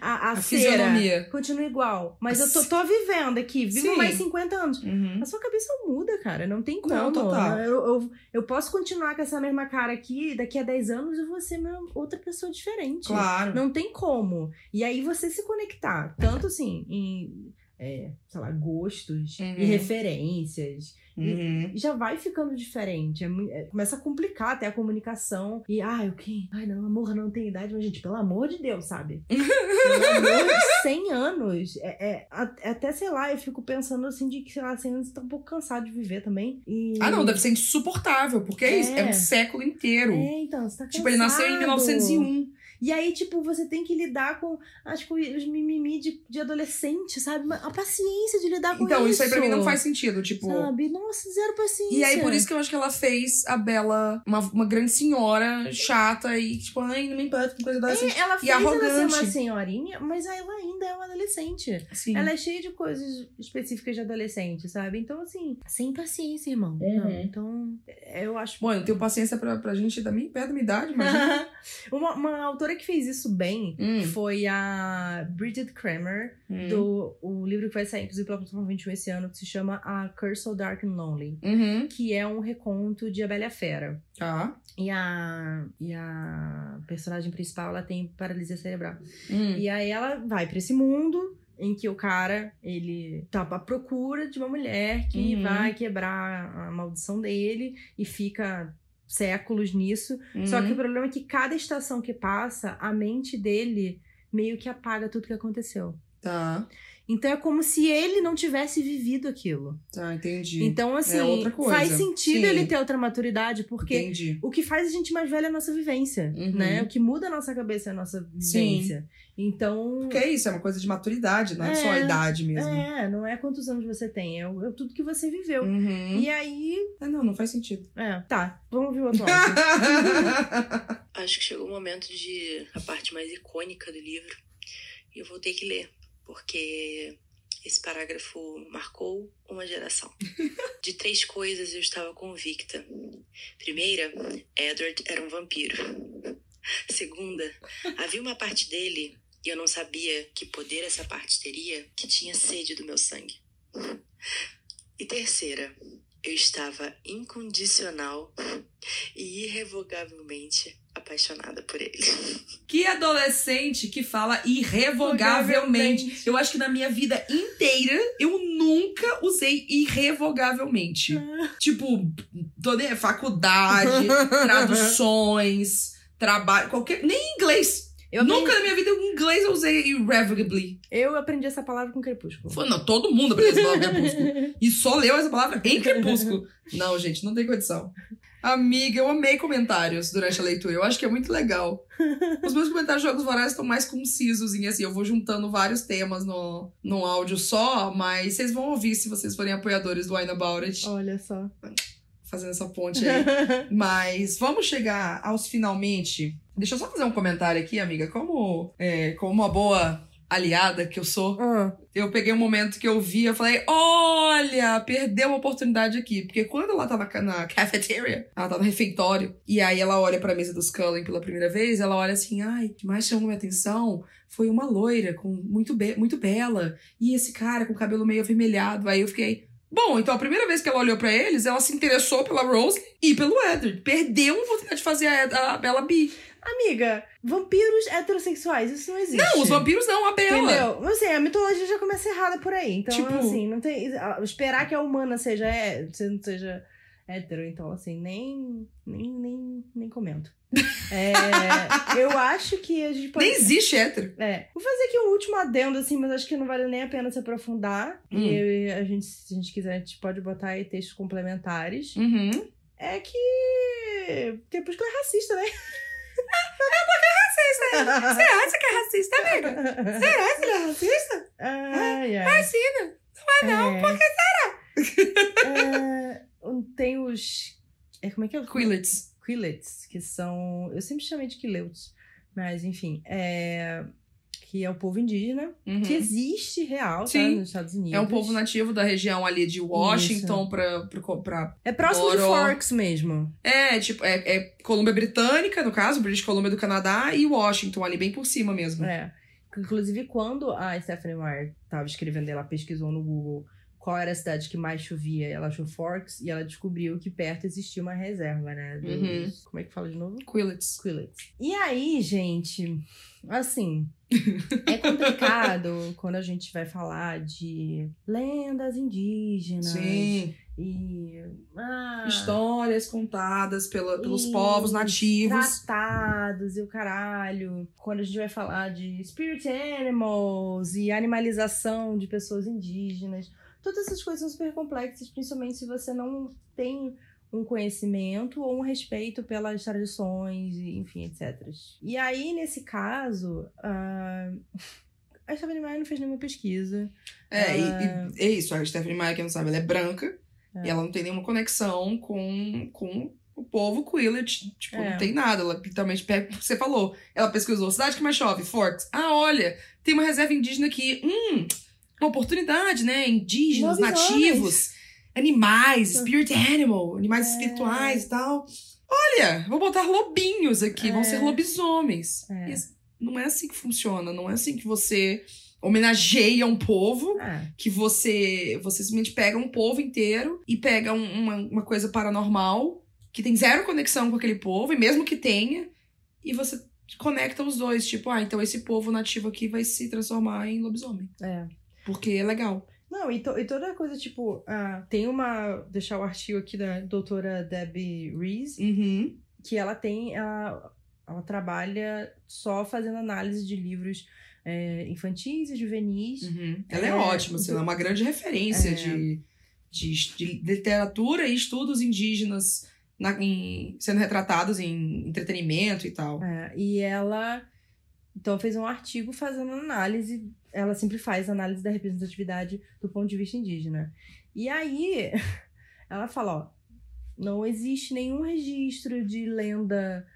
a, a, a fisionomia. continua igual. Mas eu tô, tô vivendo aqui, vivo Sim. mais 50 anos. Uhum. A sua cabeça muda, cara. Não tem como. Não, total. Eu, eu, eu posso continuar com essa mesma cara aqui, daqui a 10 anos eu vou ser outra pessoa diferente. Claro. Não tem como. E aí você se conectar, tanto assim, em, é, sei lá, gostos Uhum. e referências. Uhum. Já vai ficando diferente. É é, começa a complicar até a comunicação. E, ai, o quê? Ai, não, amor, não tem idade. Mas, gente, pelo amor de Deus, sabe? pelo amor de 100 anos. É, é, a- até, sei lá, eu fico pensando assim de que, sei lá, 100 anos tá um pouco cansado de viver também. E... Ah, não, deve ser insuportável, porque é, isso, é É. um século inteiro. É, então, você tá cansado. tipo, ele nasceu em 1901. E aí, tipo, você tem que lidar com as coisas, os mimimi de, de adolescente, sabe? Mas A paciência de lidar com isso. Então, isso aí pra mim não faz sentido, tipo... Sabe? Nossa, zero paciência. E aí, por isso que eu acho que ela fez a Bela uma, uma grande senhora chata e, tipo, ai, não me importa com coisa adolescente. É, ela E fez ela ser arrogante. uma senhorinha, mas ela ainda é uma adolescente. Sim. Ela é cheia de coisas específicas de adolescente, sabe? Então, assim, sem paciência, irmão. Uhum. Não, então, eu acho. Bom, eu tenho paciência pra, pra gente da minha, perto da minha idade, imagina. uma, uma autora que fez isso bem Hum. foi a Bridget Kramer, Hum. do o livro que vai sair, inclusive, pela plataforma 21 esse ano, que se chama A Curse So Dark and Lonely. Uhum. Que é um reconto de A Bela e a Fera. Tá. E a, e a personagem principal, ela tem paralisia cerebral. Hum. E aí ela vai pra esse mundo em que o cara, ele tá à procura de uma mulher que Uhum. vai quebrar a maldição dele e fica séculos nisso. Só Uhum. que o problema é que cada estação que passa, a mente dele meio que apaga tudo que aconteceu. Tá. Então é como se ele não tivesse vivido aquilo. Tá, entendi. Então, assim, É outra coisa. faz sentido Sim. ele ter outra maturidade, porque Entendi. o que faz a gente mais velha é a nossa vivência, Uhum. né? O que muda a nossa cabeça é a nossa Sim. vivência. Então, Porque é isso, é uma coisa de maturidade, não é, É, só a idade mesmo. é, não é quantos anos você tem, é, o- é tudo que você viveu. Uhum. E aí, É, não, não faz sentido. é, tá, vamos ver o outro. Acho que chegou o momento de a parte mais icônica do livro. E eu vou ter que ler, porque esse parágrafo marcou uma geração. De três coisas eu estava convicta. Primeira, Edward era um vampiro. Segunda, havia uma parte dele e eu não sabia que poder essa parte teria que tinha sede do meu sangue. E terceira, eu estava incondicional e irrevogavelmente apaixonada por ele. Que adolescente que fala irrevogavelmente. Eu acho que na minha vida inteira eu nunca usei irrevogavelmente. tipo, toda faculdade, traduções, trabalho, qualquer. Nem em inglês. Eu nunca aprendi, na minha vida em inglês eu usei irrevocably. eu aprendi essa palavra com Crepúsculo. Foi, Não, todo mundo aprendeu essa palavra em Crepúsculo. E só leu essa palavra em Crepúsculo. Não, gente, não tem condição. Amiga, eu amei comentários durante a leitura. Eu acho que é muito legal. Os meus comentários de Jogos Vorazes estão mais concisos assim. Eu vou juntando vários temas no, num áudio só, mas vocês vão ouvir se vocês forem apoiadores do Wine About It, Olha só. fazendo essa ponte aí. Mas vamos chegar aos finalmente. Deixa eu só fazer um comentário aqui, amiga. Como, é, como uma boa aliada que eu sou, Ah, eu peguei um momento que eu vi, eu falei, olha, perdeu uma oportunidade aqui. Porque quando ela tá na, ca- na cafeteria, ela tá no refeitório, e aí ela olha pra mesa dos Cullen pela primeira vez, ela olha assim, ai, o que mais chamou minha atenção foi uma loira, com muito, be muito bela, e esse cara com o cabelo meio avermelhado. Aí eu fiquei... Bom, então a primeira vez que ela olhou pra eles, ela se interessou pela Rose e pelo Edward. Perdeu a oportunidade de fazer a, a Bella Bee. Amiga, vampiros heterossexuais, isso não existe. Não, os vampiros não, a Bela. Entendeu? Mas assim, a mitologia já começa errada por aí. Então, Tipo- assim, não tem. Esperar que a humana seja, é, se- seja hétero, então, assim, nem. Nem, nem, nem comento. É, eu acho que a gente pode. Nem existe hétero. É. Vou fazer aqui um último adendo, assim, mas acho que não vale nem a pena se aprofundar. Hum. E a gente, se a gente quiser, a gente pode botar aí textos complementares. Uhum. É que. Crepúsculo é racista, né? Você acha que é racista, amiga? Será que ele é racista? Ai, ai. Racista. Não é não, por que será? tem os. É, como é que é? Quillets. Quillets, que são. Eu sempre chamei de Quileuts, mas enfim. É, que é o povo indígena, Uhum. que existe real, tá? Sim. Nos Estados Unidos. É um povo nativo da região ali de Washington pra, pra. É próximo de. Forks mesmo. É, tipo, é, é Colômbia Britânica, no caso, British Columbia do Canadá, e Washington, ali bem por cima mesmo. É. Inclusive, quando a Stephanie Meyer tava escrevendo, ela pesquisou no Google qual era a cidade que mais chovia, ela achou Forks e ela descobriu que perto existia uma reserva, né? Dos, Uhum. Como é que fala de novo? Quillets. Quillets. E aí, gente, assim, é complicado quando a gente vai falar de lendas indígenas Sim. e ah, Histórias contadas pela, pelos e povos nativos. Tratados e o caralho. Quando a gente vai falar de spirit animals e animalização de pessoas indígenas. Todas essas coisas são super complexas, principalmente se você não tem um conhecimento ou um respeito pelas tradições, enfim, etc. E aí, nesse caso, ah, a Stephanie Meyer não fez nenhuma pesquisa. É, e- Ela- e, é isso. A Stephanie Meyer, quem não sabe, ela é branca É. e ela não tem nenhuma conexão com, com o povo Quillet. Tipo, É. não tem nada. Ela literalmente pega. Você falou, ela pesquisou cidade que mais chove, Forks. Ah, olha, tem uma reserva indígena aqui. Hum, uma oportunidade, né? Indígenas, nativos, animais, spirit animal, animais É. espirituais e tal. Olha, vou botar lobinhos aqui, vão É. ser lobisomens. É. Não é assim que funciona, não é assim que você homenageia um povo Ah, que você você simplesmente pega um povo inteiro e pega um- uma, uma coisa paranormal que tem zero conexão com aquele povo, e mesmo que tenha, e você conecta os dois. Tipo, ah, então esse povo nativo aqui vai se transformar em lobisomem. é. Porque é legal. Não, e, to- e toda coisa, tipo, ah, tem uma. Deixar o artigo aqui da doutora Debbie Rees, Uhum. que ela tem. Ela, ela trabalha só fazendo análise de livros é, infantis e juvenis. Uhum. Ela é, É, ótima, assim, ela é uma grande referência É. de, de, de literatura e estudos indígenas na- em- sendo retratados em entretenimento e tal. É, e ela. Então, fez um artigo fazendo análise. Ela sempre faz análise da representatividade do ponto de vista indígena. E aí, ela fala: ó, não existe nenhum registro de lenda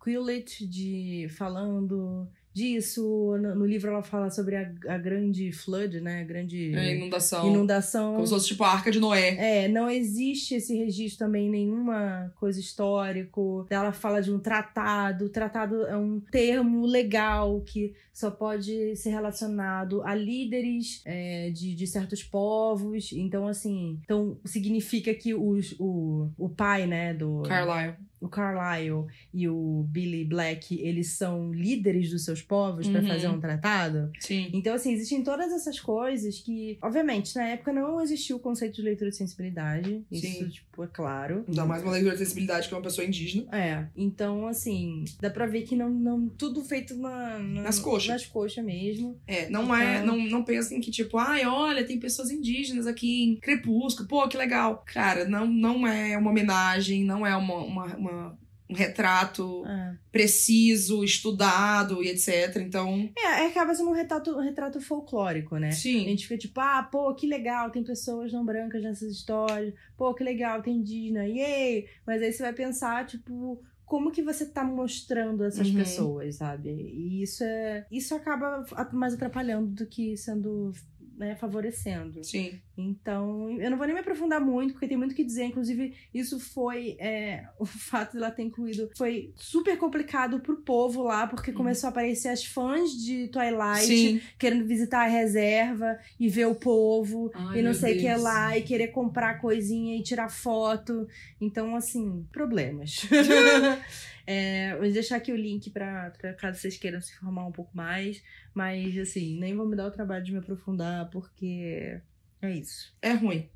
Quillet de falando disso. No, no livro ela fala sobre a, a grande flood, né? A grande É, inundação. inundação. Como se fosse tipo a Arca de Noé. É, não existe esse registro também, nenhuma coisa histórico. Ela fala de um tratado. O tratado é um termo legal que só pode ser relacionado a líderes é, de, de certos povos. Então, assim, então significa que os, o, o pai, né, do Carlyle. O Carlyle e o Billy Black, eles são líderes dos seus povos pra Uhum. fazer um tratado. Sim. Então, assim, existem todas essas coisas que, obviamente, na época não existiu o conceito de leitura de sensibilidade. Isso, Sim. tipo, é claro. Ainda mais uma leitura de sensibilidade que é uma pessoa indígena. É, então, assim, dá pra ver que não, não tudo feito na, na- Nas coxas. Nas coxas mesmo. É, não é, Então- não, não pensem que tipo, ai, olha, tem pessoas indígenas aqui em Crepúsculo, pô, que legal. Cara, não, não é uma homenagem, não é uma, uma, uma- um retrato É. preciso, estudado e etc. Então, É, é, acaba sendo um retrato, um retrato folclórico, né? A sim. gente fica tipo, ah, pô, que legal, tem pessoas não brancas nessas histórias. Pô, que legal, tem indígena, yay! Mas aí você vai pensar, tipo, como que você tá mostrando essas Uhum. pessoas, sabe? E isso é. Isso acaba a- mais atrapalhando do que sendo. Né, favorecendo. Sim. Então, eu não vou nem me aprofundar muito, porque tem muito o que dizer. Inclusive, isso foi. é, o fato de ela ter incluído. Foi super complicado pro povo lá, porque começou a aparecer as fãs de Twilight Sim. querendo visitar a reserva e ver o povo Ai, e não sei o que lá e querer comprar coisinha e tirar foto. Então, assim, problemas. É, vou deixar aqui o link pra caso vocês queiram se informar um pouco mais. Mas, assim, nem vou me dar o trabalho de me aprofundar, porque é isso. É ruim.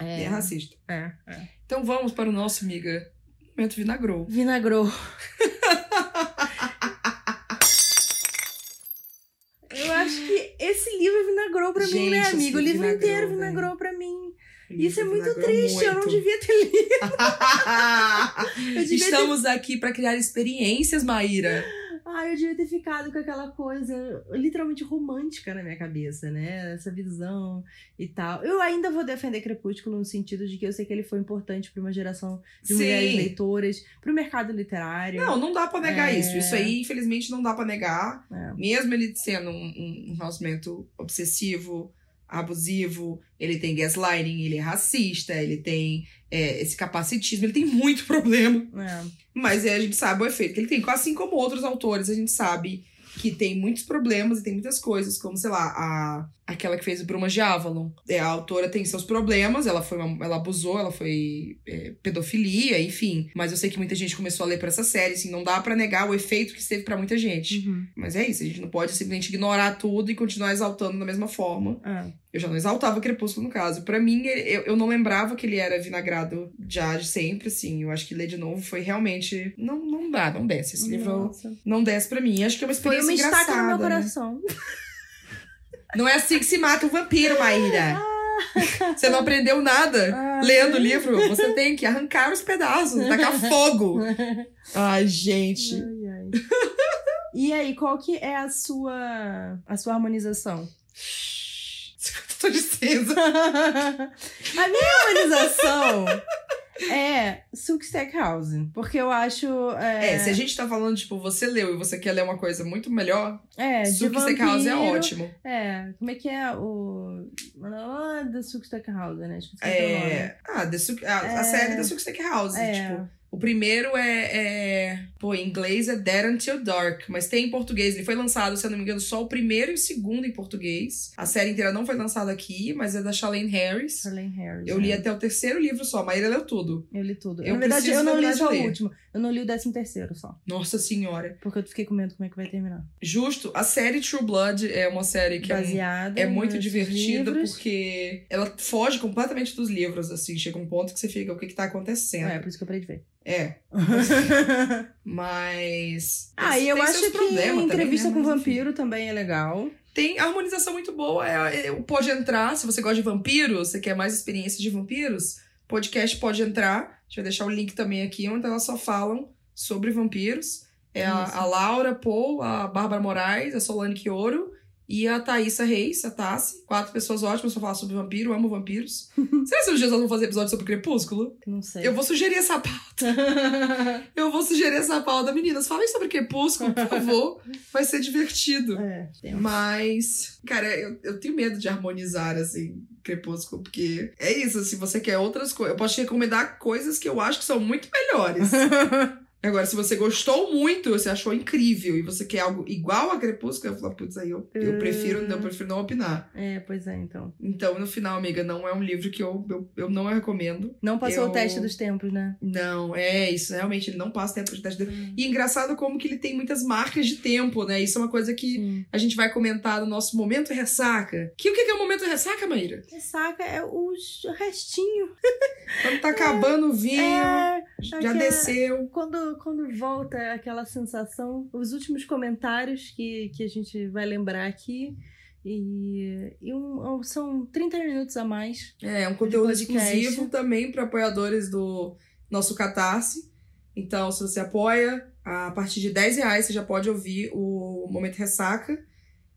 É, É, racista. é, é. Então vamos para o nosso, amiga, momento vinagrou. Vinagrou. Eu acho que esse livro vinagrou pra mim, Gente, né, esse amigo? O livro vinagrou, inteiro vinagrou pra mim. Isso é muito triste, eu não muito. devia ter lido. Devia Estamos aqui para criar experiências, Maíra. Ah, eu devia ter ficado com aquela coisa literalmente romântica na minha cabeça, né? Essa visão e tal. Eu ainda vou defender Crepúsculo no sentido de que eu sei que ele foi importante para uma geração de mulheres leitoras, pro mercado literário. Não, não dá pra negar É. isso. Isso aí, infelizmente, não dá pra negar. É. Mesmo ele sendo um, um, um relacionamento obsessivo, abusivo, ele tem gaslighting, ele é racista, ele tem é, esse capacitismo, ele tem muito problema. É. Mas é, a gente sabe o efeito que ele tem. Assim como outros autores, a gente sabe que tem muitos problemas e tem muitas coisas, como, sei lá, a, aquela que fez o Brumas de Avalon. É, a autora tem seus problemas, ela foi uma- ela abusou, ela foi é, pedofilia, enfim. Mas eu sei que muita gente começou a ler por essa série, assim, não dá pra negar o efeito que teve pra muita gente. Uhum. Mas é isso, a gente não pode simplesmente ignorar tudo e continuar exaltando da mesma forma. É. Eu já não exaltava Crepúsculo no caso. Pra mim, eu, eu não lembrava que ele era vinagrado já de sempre, assim. Eu acho que ler de novo foi realmente. Não, não dá, não desce. Esse livro não desce pra mim. Acho que é uma Foi experiência uma estaca no meu engraçada. né? coração. Não é assim que se mata um vampiro, Maíra. Você não aprendeu nada Ah. lendo o livro. Você tem que arrancar os pedaços, tacar fogo. Ai, gente. Ai, ai. E aí, qual que é a sua a sua harmonização? A minha harmonização é Silk Stackhouse. Porque eu acho. É, É, se a gente tá falando, tipo, você leu e você quer ler uma coisa muito melhor, é, de Suki Steakhouse é ótimo. É, como é que é o. Ah, da Silk Stackhouse, né? Esqueci o nome. É. Ah, The Su- a, a É. série da Silk Steakhouse. É. Tipo, o primeiro é, é. Pô, em inglês é Dead Until Dark, mas tem em português. Ele foi lançado, se eu não me engano, só o primeiro e o segundo em português. A série inteira não foi lançada aqui, mas é da Charlene Harris. Charlene Harris. Eu li até o terceiro livro só, a Maíra leu tudo. Eu li tudo. Eu Na verdade, eu não li só o último. Eu não li o décimo terceiro só. Nossa senhora. Porque eu fiquei com medo como é que vai terminar. Justo, a série True Blood é uma série que é um- Baseada. É muito nesses divertida livros. porque ela foge completamente dos livros, assim. Chega um ponto que você fica, o que que tá acontecendo? É, por isso que eu parei de ver. É, mas. ah, e eu acho que entrevista também, com né? Enfim. vampiro também é legal. Tem harmonização muito boa. É, é, Pode Entrar, se você gosta de vampiros, você quer mais experiência de vampiros, podcast Pode Entrar. A gente vai deixar o link também aqui, onde elas só falam sobre vampiros. É a, a Laura Paul, a Bárbara Moraes, a Solane Quioro e a Thaísa Reis, a Tassi. Quatro pessoas ótimas pra falar sobre vampiro, amo vampiros. Será que uns dias elas vão fazer episódio sobre Crepúsculo? Não sei. Eu vou sugerir essa pauta. Eu vou sugerir essa pauta. Meninas, falem sobre Crepúsculo, por favor. Vai ser divertido. é, tem. Mas, cara, eu, eu tenho medo de harmonizar, assim, Crepúsculo, porque é isso, se você quer outras coisas. Eu posso te recomendar coisas que eu acho que são muito melhores. Agora, se você gostou muito, você achou incrível e você quer algo igual a Crepúsculo, eu falo, putz, aí eu, eu prefiro, eu prefiro não opinar. É, pois é, então. Então, no final, amiga, não é um livro que eu, eu, eu não recomendo. Não passou Eu- o teste dos tempos, né? Não, é isso, realmente, ele não passa tempo de teste. Hum. E engraçado como que ele tem muitas marcas de tempo, né? Isso é uma coisa que Sim. a gente vai comentar no nosso momento ressaca. Que o que é o momento ressaca, Maíra? Ressaca é o restinho. Quando tá acabando o vinho, É, já desceu. Quando, quando volta aquela sensação, os últimos comentários que, que a gente vai lembrar aqui. E, e um- são 30 minutos a mais. É, um conteúdo exclusivo também para apoiadores do nosso Catarse. Então, se você apoia, a partir de 10 reais você já pode ouvir o Momento Ressaca.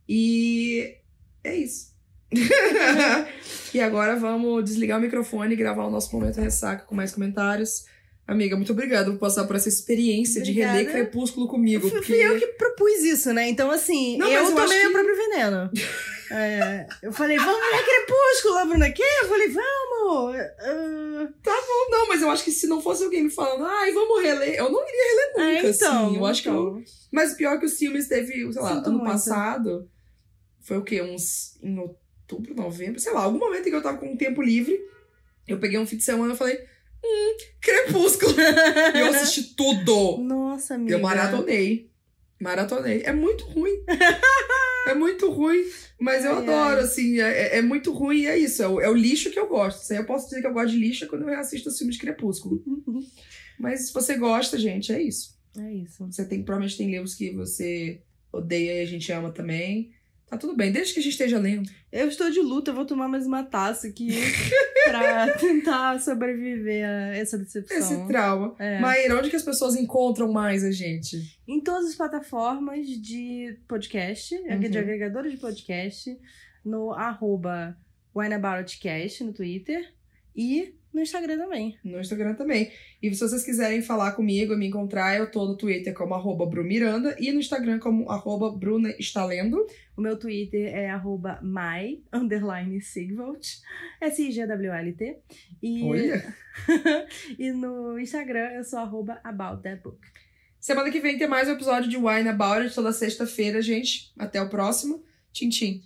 E é isso. e agora vamos desligar o microfone e gravar o nosso Momento Ressaca com mais comentários. Amiga, muito obrigada por passar por essa experiência de reler Obrigada. Crepúsculo comigo. Fui, porque... eu que propus isso, né? Então, assim, Não, eu eu tomei meu que- próprio veneno. É, eu falei, vamos ler Crepúsculo, a Bruna quer? Eu falei, vamos! Ah, Não, mas eu acho que se não fosse alguém me falando, ai, vamos reler, eu não iria reler nunca, é, então, assim. Eu acho que eu então. Mas pior que os filmes teve, sei lá, Sinto ano muito. passado. Foi o quê? Uns. Em outubro, novembro, sei lá, algum momento em que eu tava com um tempo livre. Eu peguei um fim de semana e falei, Crepúsculo. e eu assisti tudo. Nossa, amiga. Eu maratonei. Maratonei. É muito ruim. é muito ruim. Mas eu Ai, adoro, ai. assim. É, é muito ruim e é isso. É o, é o lixo que eu gosto. Eu posso dizer que eu gosto de lixo quando eu assisto os filmes de Crepúsculo. Mas se você gosta, gente, é isso. É isso. Você tem, provavelmente tem livros que você odeia e a gente ama também. Tá tudo bem, desde que a gente esteja lendo. Eu estou de luta, eu vou tomar mais uma taça aqui pra tentar sobreviver a essa decepção. Esse trauma. É. Maíra, onde que as pessoas encontram mais a gente? Em todas as plataformas de podcast, Uhum. de agregadores de podcast, no arroba WineAboutCast no Twitter e no Instagram também. No Instagram também. E se vocês quiserem falar comigo, me encontrar, eu tô no Twitter como arroba Brumiranda e no Instagram como arroba Bruna está lendo. O meu Twitter é arroba my, underline Sigvalt, S-I-G-W-L-T. E, Olha. e no Instagram eu sou arroba about that book. Semana que vem tem mais um episódio de Wine About It, toda sexta-feira, gente. Até o próximo. Tchim, tchim.